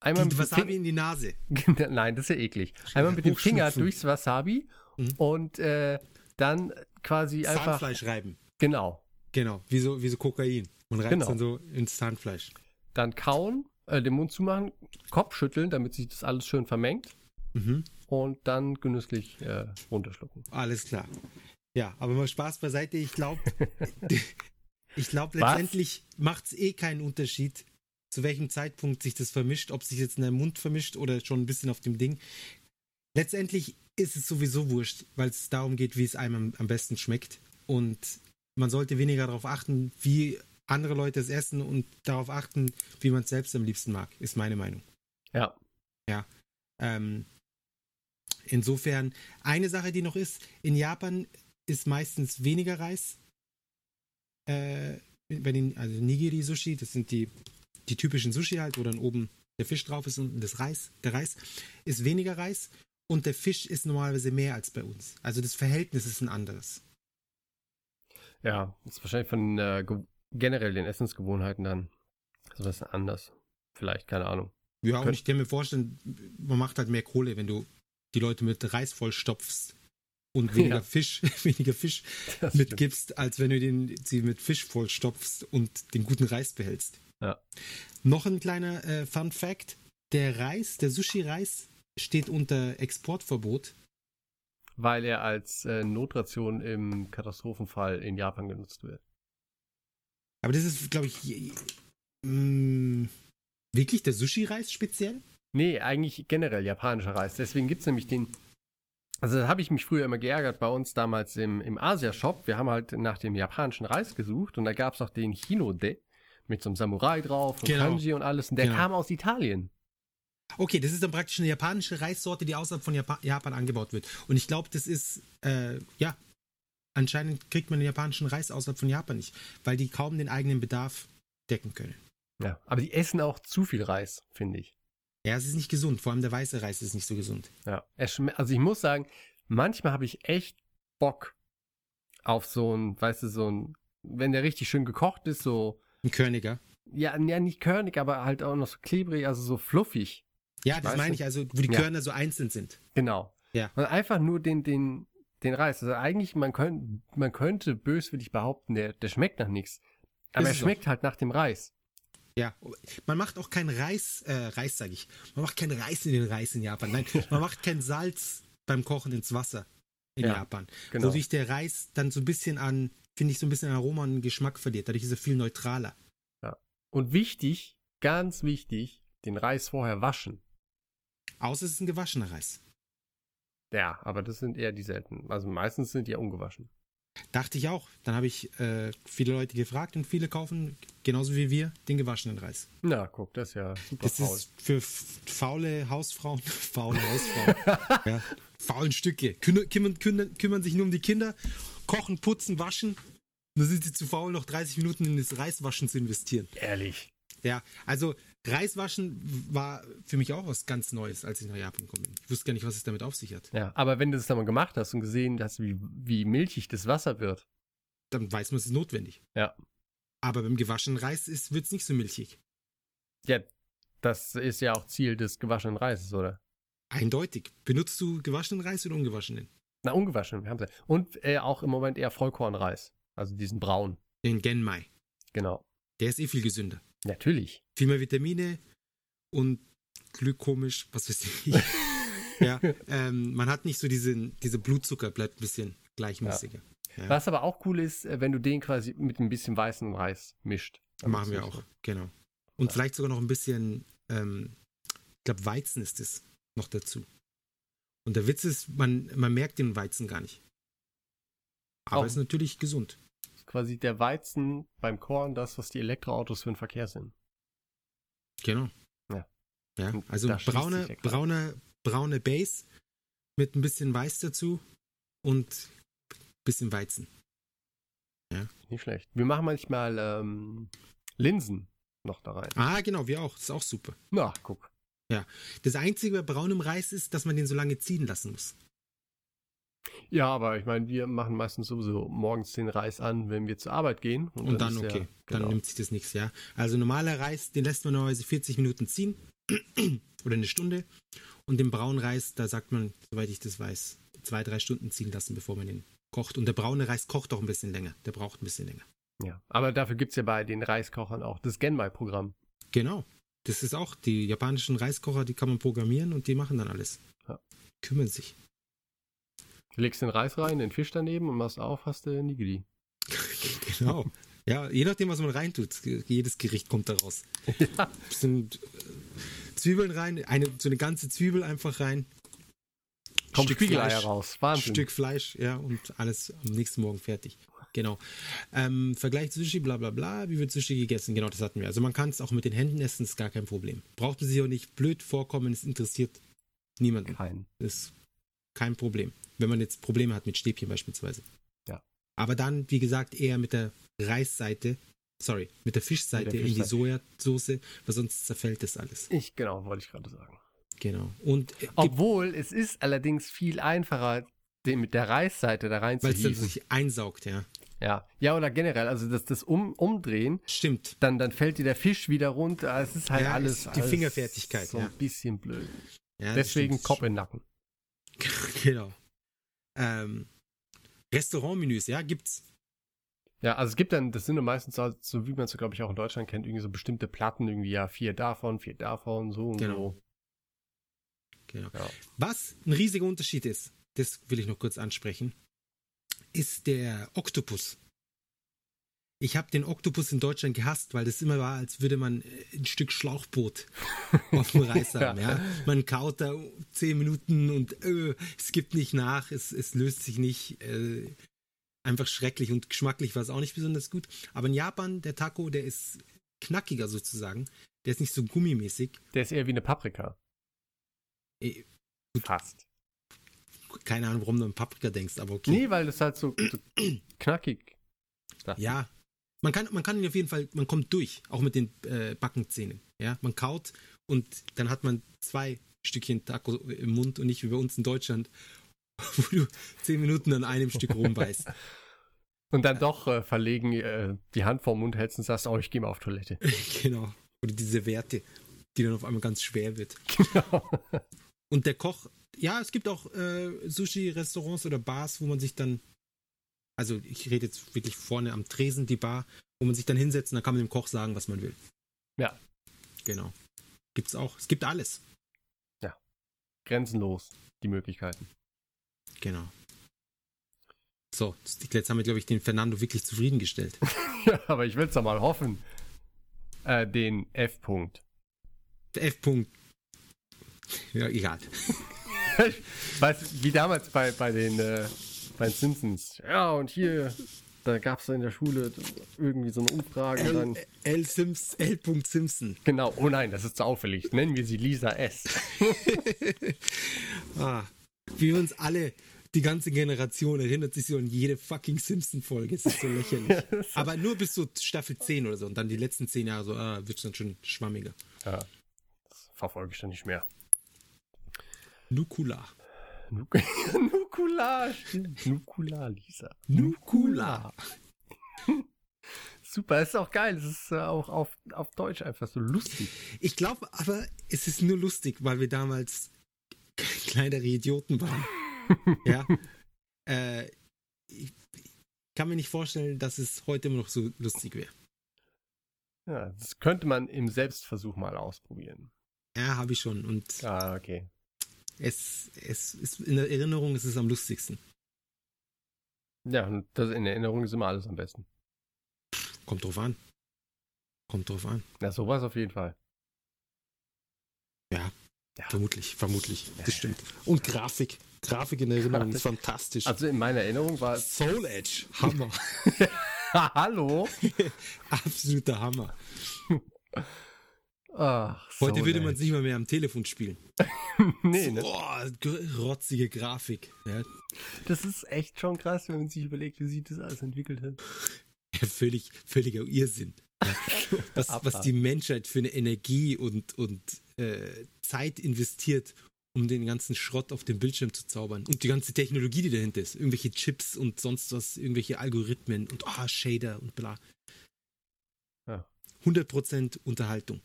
einmal die mit dem Wasabi in die Nase. nein, das ist ja eklig, einmal mit dem Finger durchs Wasabi Mhm. und äh, dann quasi einfach Zahnfleisch reiben. genau, Genau, wie so, wie so Kokain. Man reibt Genau. dann so ins Zahnfleisch. dann kauen, äh, den Mund zumachen, Kopf schütteln, damit sich das alles schön vermengt Mhm. und dann genüsslich äh, runterschlucken. Alles klar. Ja, aber mal Spaß beiseite. Ich glaube, ich glaube, letztendlich macht es eh keinen Unterschied, zu welchem Zeitpunkt sich das vermischt, ob sich jetzt in deinem Mund vermischt oder schon ein bisschen auf dem Ding. Letztendlich ist es sowieso wurscht, weil es darum geht, wie es einem am, besten schmeckt. Und man sollte weniger darauf achten, wie andere Leute es essen und darauf achten, wie man es selbst am liebsten mag, ist meine Meinung. Ja, Ähm, insofern, eine Sache, die noch ist, in Japan ist meistens weniger Reis. Äh, bei den, also Nigiri-Sushi, das sind die, die typischen Sushi halt, wo dann oben der Fisch drauf ist und das Reis, der Reis ist weniger Reis und der Fisch ist normalerweise mehr als bei uns. Also das Verhältnis ist ein anderes. ja, ist wahrscheinlich von äh, ge- generell den Essensgewohnheiten dann so was anders. Vielleicht, keine Ahnung. Ja, und ich kann mir vorstellen, man macht halt mehr Kohle, wenn du die Leute mit Reis vollstopfst und weniger Ja. Fisch, weniger Fisch Das stimmt. mitgibst, als wenn du den, sie mit Fisch vollstopfst und den guten Reis behältst. Ja. Noch ein kleiner äh, Fun Fact: Der Reis, der Sushi-Reis, steht unter Exportverbot. Weil er als äh, Notration im Katastrophenfall in Japan genutzt wird. Aber das ist, glaube ich, mh, wirklich der Sushi-Reis speziell? Nee, eigentlich generell japanischer Reis. Deswegen gibt es nämlich den Also da habe ich mich früher immer geärgert bei uns damals im, im Asia-Shop. Wir haben halt nach dem japanischen Reis gesucht und da gab es auch den Hinode mit so einem Samurai drauf und Genau. Kanji und alles. Und der Genau. kam aus Italien. Okay, das ist dann praktisch eine japanische Reissorte, die außerhalb von Japan, Japan angebaut wird. Und ich glaube, das ist, äh, ja, anscheinend kriegt man den japanischen Reis außerhalb von Japan nicht, weil die kaum den eigenen Bedarf decken können. Ja. Aber die essen auch zu viel Reis, finde ich. Ja, es ist nicht gesund, vor allem der weiße Reis ist nicht so gesund. Ja. Also ich muss sagen, manchmal habe ich echt Bock auf so ein, weißt du, so ein, wenn der richtig schön gekocht ist, so, Ein Körniger. ja, ja nicht körnig, aber halt auch noch so klebrig, also so fluffig. Ja, das Weißt meine du? ich, also wo die Ja. Körner so einzeln sind. Genau. Ja. Und einfach nur den, den, den Reis. Also eigentlich, man, könnt, man könnte böswillig behaupten, der, der schmeckt nach nichts. Aber er schmeckt halt nach dem Reis. Ja, man macht auch kein Reis, äh, Reis sage ich. Man macht kein Reis in den Reis in Japan. Nein, man macht kein Salz beim Kochen ins Wasser in Ja, Japan. genau. Wodurch der Reis dann so ein bisschen an, finde ich, so ein bisschen an Aroma und Geschmack verliert. Dadurch ist er viel neutraler. Und wichtig, ganz wichtig, den Reis vorher waschen. Außer es ist ein gewaschener Reis. Ja, aber das sind eher die seltenen. Also meistens sind die ja ungewaschen. Dachte ich auch. Dann habe ich äh, viele Leute gefragt und viele kaufen, genauso wie wir, den gewaschenen Reis. Na, guck, das ist ja super Das faul. ist für faule Hausfrauen, faule Hausfrauen, ja, faulen Stücke. Kümmern, kümmern, kümmern, kümmern sich nur um die Kinder, kochen, putzen, waschen. Dann sind sie zu faul, noch 30 Minuten in das Reiswaschen zu investieren. Ehrlich. Ja, also Reiswaschen war für mich auch was ganz Neues, als ich nach Japan gekommen bin. Ich wusste gar nicht, was es damit auf sich hat. Ja, aber wenn du das dann mal gemacht hast und gesehen hast, wie, wie milchig das Wasser wird. Dann weiß man, es ist notwendig. Ja. Aber beim gewaschenen Reis wird es nicht so milchig. Ja, das ist ja auch Ziel des gewaschenen Reises, oder? Eindeutig. Benutzt du gewaschenen Reis oder ungewaschenen? Na, ungewaschen, wir haben ja. Und äh, auch im Moment eher Vollkornreis. Also diesen braun. Den Genmai. Genau. Der ist eh viel gesünder. Natürlich. viel mehr Vitamine und glykomisch, was weiß ich. ja, ähm, man hat nicht so diesen, dieser Blutzucker bleibt ein bisschen gleichmäßiger. Ja. Was aber auch cool ist, äh, wenn du den quasi mit ein bisschen weißem Reis mischt. Machen wir auch, so. genau. Und vielleicht sogar noch ein bisschen, ähm, ich glaube, Weizen ist es noch dazu. Und der Witz ist, man, man merkt den Weizen gar nicht. Aber Auch- ist natürlich gesund. Quasi der Weizen beim Korn das, was die Elektroautos für den Verkehr sind. Genau. Ja. Ja, also braune, braune, braune Base mit ein bisschen Weiß dazu und ein bisschen Weizen. Nicht schlecht. Wir machen manchmal ähm, Linsen noch da rein. Ah, genau, wir auch. Das ist auch super. Na, guck. Das Einzige bei braunem Reis ist, dass man den so lange ziehen lassen muss. Ja, aber ich meine, wir machen meistens sowieso morgens den Reis an, wenn wir zur Arbeit gehen. Und, dann, ist der- okay, dann genau. nimmt sich das nichts, ja. Also normaler Reis, den lässt man normalerweise 40 Minuten ziehen oder eine Stunde. Und den braunen Reis, da sagt man, soweit ich das weiß, zwei, drei Stunden ziehen lassen, bevor man den kocht. Und der braune Reis kocht auch ein bisschen länger. Der braucht ein bisschen länger. Ja. Aber dafür gibt es ja bei den Reiskochern auch das Genmai-Programm. Genau. Das ist auch, die japanischen Reiskocher, die kann man programmieren und die machen dann alles. Ja. Kümmern sich. Legst den Reis rein, den Fisch daneben und machst auf, hast du Nigiri. genau. Ja, je nachdem, was man reintut. Jedes Gericht kommt da raus. Ja. Bisschen äh, Zwiebeln rein, eine, so eine ganze Zwiebel einfach rein. Kommt Stück Spiegeleier Fleisch. raus. Wahnsinn. Stück Fleisch, ja, und alles am nächsten Morgen fertig. Genau. Ähm, Vergleich zu Sushi, bla bla bla. Wie wird Sushi gegessen? Genau, das hatten wir. Also man kann es auch mit den Händen essen, ist gar kein Problem. Braucht man sich auch nicht blöd vorkommen, es interessiert niemanden. Kein. Ist kein Problem. Wenn man jetzt Probleme hat mit Stäbchen beispielsweise. Ja. Aber dann, wie gesagt, eher mit der Reisseite, sorry, mit der Fischseite Mit der in die Fischseite. Sojasauce, weil sonst zerfällt das alles. Ich, genau, wollte ich gerade sagen. Genau. Und äh, Obwohl, es ist allerdings viel einfacher, den mit der Reisseite da rein zu weil es sich einsaugt, ja. Ja. ja, oder generell, also das, das um, Umdrehen, Stimmt. dann, dann fällt dir der Fisch wieder runter. Es ist halt Ja, alles. ist die alles Fingerfertigkeit, So ja. ein bisschen blöd. Ja, Deswegen. Kopf in den Nacken. genau. Ähm, Restaurantmenüs, ja, gibt's. Ja, also es gibt dann, das sind dann meistens so, so wie man es, glaube ich, auch in Deutschland kennt, irgendwie so bestimmte Platten, irgendwie ja, vier davon, vier davon, so und Genau. Genau. so. Ja. Was ein riesiger Unterschied ist, das will ich noch kurz ansprechen, ist der Oktopus. Ich habe den Oktopus in Deutschland gehasst, weil das immer war, als würde man äh, ein Stück Schlauchboot auf dem Reis haben. ja. Man kaut da zehn Minuten und äh, es gibt nicht nach, es, es löst sich nicht. Äh, einfach schrecklich und geschmacklich war es auch nicht besonders gut. Aber in Japan, der Taco, der ist knackiger sozusagen. Der ist nicht so gummimäßig. Der ist eher wie eine Paprika. Eh, Fast. Keine Ahnung, warum du an Paprika denkst, aber okay. Nee, weil das halt so, knackig. Ja, man kann, man kann ihn auf jeden Fall, man kommt durch, auch mit den äh, Backenzähnen. Ja, man kaut und dann hat man zwei Stückchen Taco im Mund und nicht wie bei uns in Deutschland, wo du zehn Minuten an einem Stück rumbeißt. Und dann doch äh, verlegen äh, die Hand vorm Mund hältst und sagst, oh, ich gehe mal auf Toilette. genau. Oder diese Werte, die dann auf einmal ganz schwer wird. Genau. Und der Koch, ja, es gibt auch äh, Sushi-Restaurants oder Bars, wo man sich dann, also ich rede jetzt wirklich vorne am Tresen, die Bar, wo man sich dann hinsetzt und dann kann man dem Koch sagen, was man will. Ja. Genau. Gibt's auch. Es gibt alles. Grenzenlos, die Möglichkeiten. Genau. So, jetzt haben wir, glaube ich, den Fernando wirklich zufriedengestellt. ja, aber ich will es doch mal hoffen. Äh, den F-Punkt. Der F-Punkt. Ja, egal. weißt du, wie damals bei, bei den äh, bei den Simpsons. Ja, und hier, da gab es in der Schule irgendwie so eine Umfrage. L, dann, L. Sims, L. Simpson. genau, oh nein, das ist zu auffällig. Nennen wir sie Lisa S. Ah, wie wir uns alle, die ganze Generation erinnert sich so an jede fucking Simpson-Folge. Es ist so lächerlich. Aber nur bis so Staffel 10 oder so. Und dann die letzten 10 Jahre so, ah, wird dann schon schwammiger. ja, das verfolge ich dann nicht mehr. Nukula. Nuk Nukular, stimmt. Nukular, Lisa. Nukula. Super, ist auch geil. Es ist äh, auch auf, auf Deutsch einfach so lustig. Ich glaube aber, es ist nur lustig, weil wir damals kleinere Idioten waren. ja. Äh, ich kann mir nicht vorstellen, dass es heute immer noch so lustig wäre. Ja, das könnte man im Selbstversuch mal ausprobieren. Ja, habe ich schon. Und Ah, okay. Es, es ist in der Erinnerung ist es am lustigsten. Ja, und das in Erinnerung ist immer alles am besten. Kommt drauf an. Kommt drauf an. Ja, sowas auf jeden Fall. Ja, Ja. vermutlich, vermutlich. Das stimmt. Und Grafik. Grafik in der Erinnerung ist fantastisch. Also in meiner Erinnerung war es. Soul Edge, Hammer. Hallo? Absoluter Hammer. Ach, Heute würde man es nicht mal mehr am Telefon spielen. Nee, ne? Boah, rotzige Grafik. Ja, Das ist echt schon krass, wenn man sich überlegt, wie sich das alles entwickelt hat. Ja, völlig, völliger Irrsinn. Was, was die Menschheit für eine Energie und, und äh, Zeit investiert, um den ganzen Schrott auf dem Bildschirm zu zaubern. Und die ganze Technologie, die dahinter ist. Irgendwelche Chips und sonst was, irgendwelche Algorithmen und ah, Shader und bla. Ja. 100% Unterhaltung.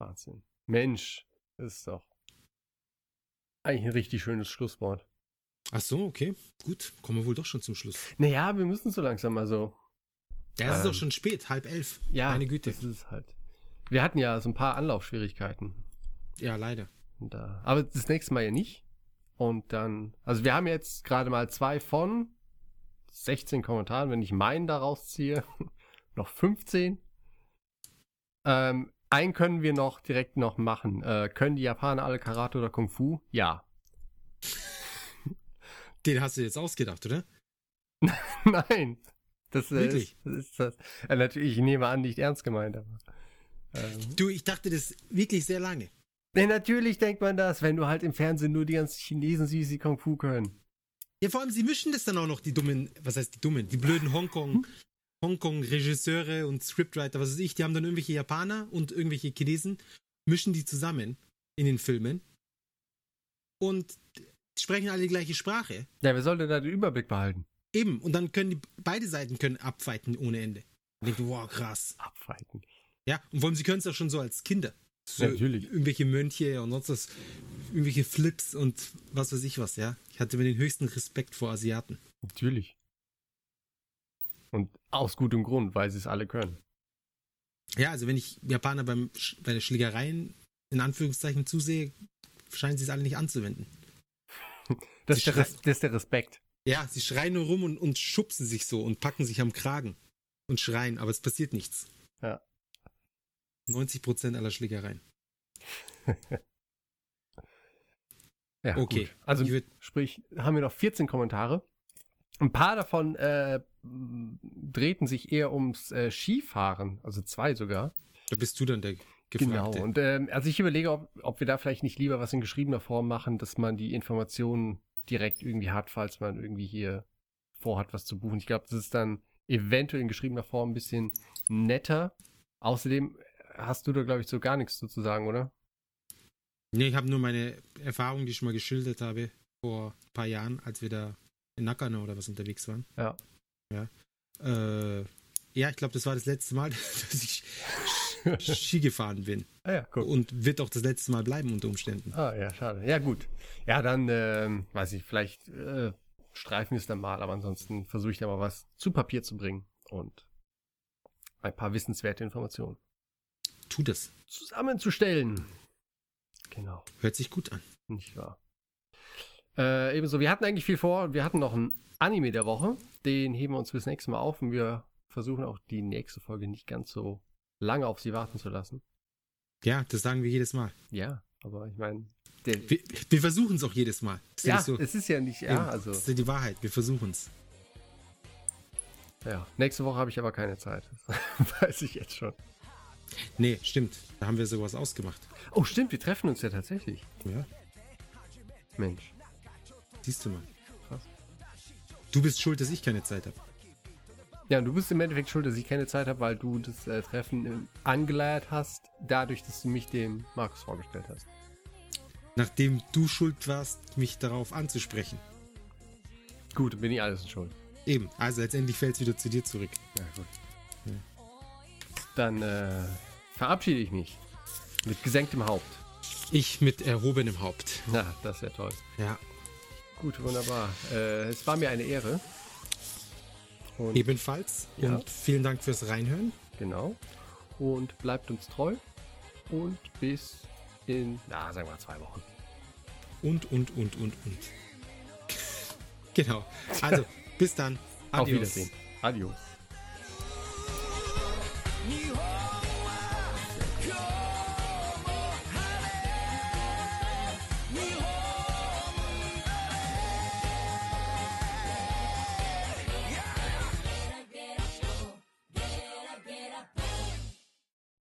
Wahnsinn. Mensch, ist doch eigentlich ein richtig schönes Schlusswort. Ach so, okay. Gut, kommen wir wohl doch schon zum Schluss. Naja, wir müssen so langsam also. Ja, es ist Ähm, auch schon spät, halb elf. Ja, Meine Güte. das ist halt. Wir hatten ja so ein paar Anlaufschwierigkeiten. Ja, leider. Äh, aber das nächste Mal ja nicht. Und dann, also wir haben jetzt gerade mal zwei von 16 Kommentaren, wenn ich meinen daraus ziehe, noch 15. Ähm, einen können wir noch direkt noch machen. Äh, können die Japaner alle Karate oder Kung Fu? Ja. Den hast du jetzt ausgedacht, oder? Nein. Das, Wirklich? Ist, das ist das. Äh, natürlich, ich nehme an, nicht ernst gemeint, aber. Ähm, Du, ich dachte das wirklich sehr lange. nee, natürlich denkt man das, wenn du halt im Fernsehen nur die ganzen Chinesen siehst, die Kung Fu können. Ja, vor allem, sie mischen das dann auch noch, die dummen, was heißt die dummen, die blöden Hongkong, Hongkong-Regisseure und Scriptwriter, was weiß ich, die haben dann irgendwelche Japaner und irgendwelche Chinesen, mischen die zusammen in den Filmen und sprechen alle die gleiche Sprache. Ja, wer sollte da den Überblick behalten? Eben, und dann können die, beide Seiten können abfighten ohne Ende. Und denkt, wow, krass. Abfighten. Ja, und vor allem, sie können es auch schon so als Kinder. So Natürlich. Irgendwelche Mönche und sonst was, irgendwelche Flips und was weiß ich was, ja. Ich hatte mir den höchsten Respekt vor Asiaten. Natürlich. Und aus gutem Grund, weil sie es alle können. Ja, also wenn ich Japaner beim, bei der Schlägereien in Anführungszeichen zusehe, scheinen sie es alle nicht anzuwenden. Das ist, der das ist der Respekt. Ja, sie schreien nur rum und, und schubsen sich so und packen sich am Kragen und schreien, aber es passiert nichts. Ja. 90% aller Schlägereien. Ja, Okay. Gut. Also sprich, haben wir noch 14 Kommentare. Ein paar davon äh, drehten sich eher ums äh, Skifahren, also zwei sogar. Da bist du dann der Genau. Gefragte. Und ähm, also ich überlege, ob, ob wir da vielleicht nicht lieber was in geschriebener Form machen, dass man die Informationen direkt irgendwie hat, falls man irgendwie hier vorhat, was zu buchen. Ich glaube, das ist dann eventuell in geschriebener Form ein bisschen netter. Außerdem hast du da, glaube ich, so gar nichts zu sagen, oder? Nee, ich habe nur meine Erfahrung, die ich schon mal geschildert habe, vor ein paar Jahren, als wir da in Nakano oder was unterwegs waren. Ja. Ja, äh, ja ich glaube, das war das letzte Mal, dass ich Ski gefahren bin. Ah ja, cool. Und wird auch das letzte Mal bleiben unter Umständen. Ah, ja, schade. Ja, gut. Ja, dann, ähm, weiß ich, vielleicht äh, streifen wir es dann mal, aber ansonsten versuche ich da mal was zu Papier zu bringen und ein paar wissenswerte Informationen Tu das. zusammenzustellen. Genau, Hört sich gut an. nicht wahr? Äh, ebenso, wir hatten eigentlich viel vor. Wir hatten noch ein Anime der Woche. Den heben wir uns fürs nächste Mal auf und wir versuchen auch die nächste Folge nicht ganz so lange auf sie warten zu lassen. Ja, das sagen wir jedes Mal. Ja, aber ich meine, Wir, wir versuchen es auch jedes Mal. Ist ja, nicht so. es ist ja nicht, ja, also. Das ist ja die Wahrheit. Wir versuchen es. Ja, nächste Woche habe ich aber keine Zeit. Das weiß ich jetzt schon. Nee, stimmt. Da haben wir sowas ausgemacht. Oh, stimmt, wir treffen uns ja tatsächlich. Ja, Mensch. Siehst du mal. Krass. Du bist schuld, dass ich keine Zeit habe. Ja, und du bist im Endeffekt schuld, dass ich keine Zeit habe, weil du das äh, Treffen äh, angeleiert hast, dadurch, dass du mich dem Markus vorgestellt hast. Nachdem du schuld warst, mich darauf anzusprechen. Gut, bin ich alles schuld. Eben, also letztendlich fällt es wieder zu dir zurück. Ja, gut. Dann äh, verabschiede ich mich. Mit gesenktem Haupt. Ich mit erhobenem Haupt. Na, das wäre toll. Ja, Gut, wunderbar. Äh, es war mir eine Ehre. Und ebenfalls. Ja. Und vielen Dank fürs Reinhören. Genau. Und bleibt uns treu. Und bis in, na, sagen wir zwei Wochen. Und, und, und, und, und. genau. Also, bis dann. Auf Adios. Wiedersehen. Adios.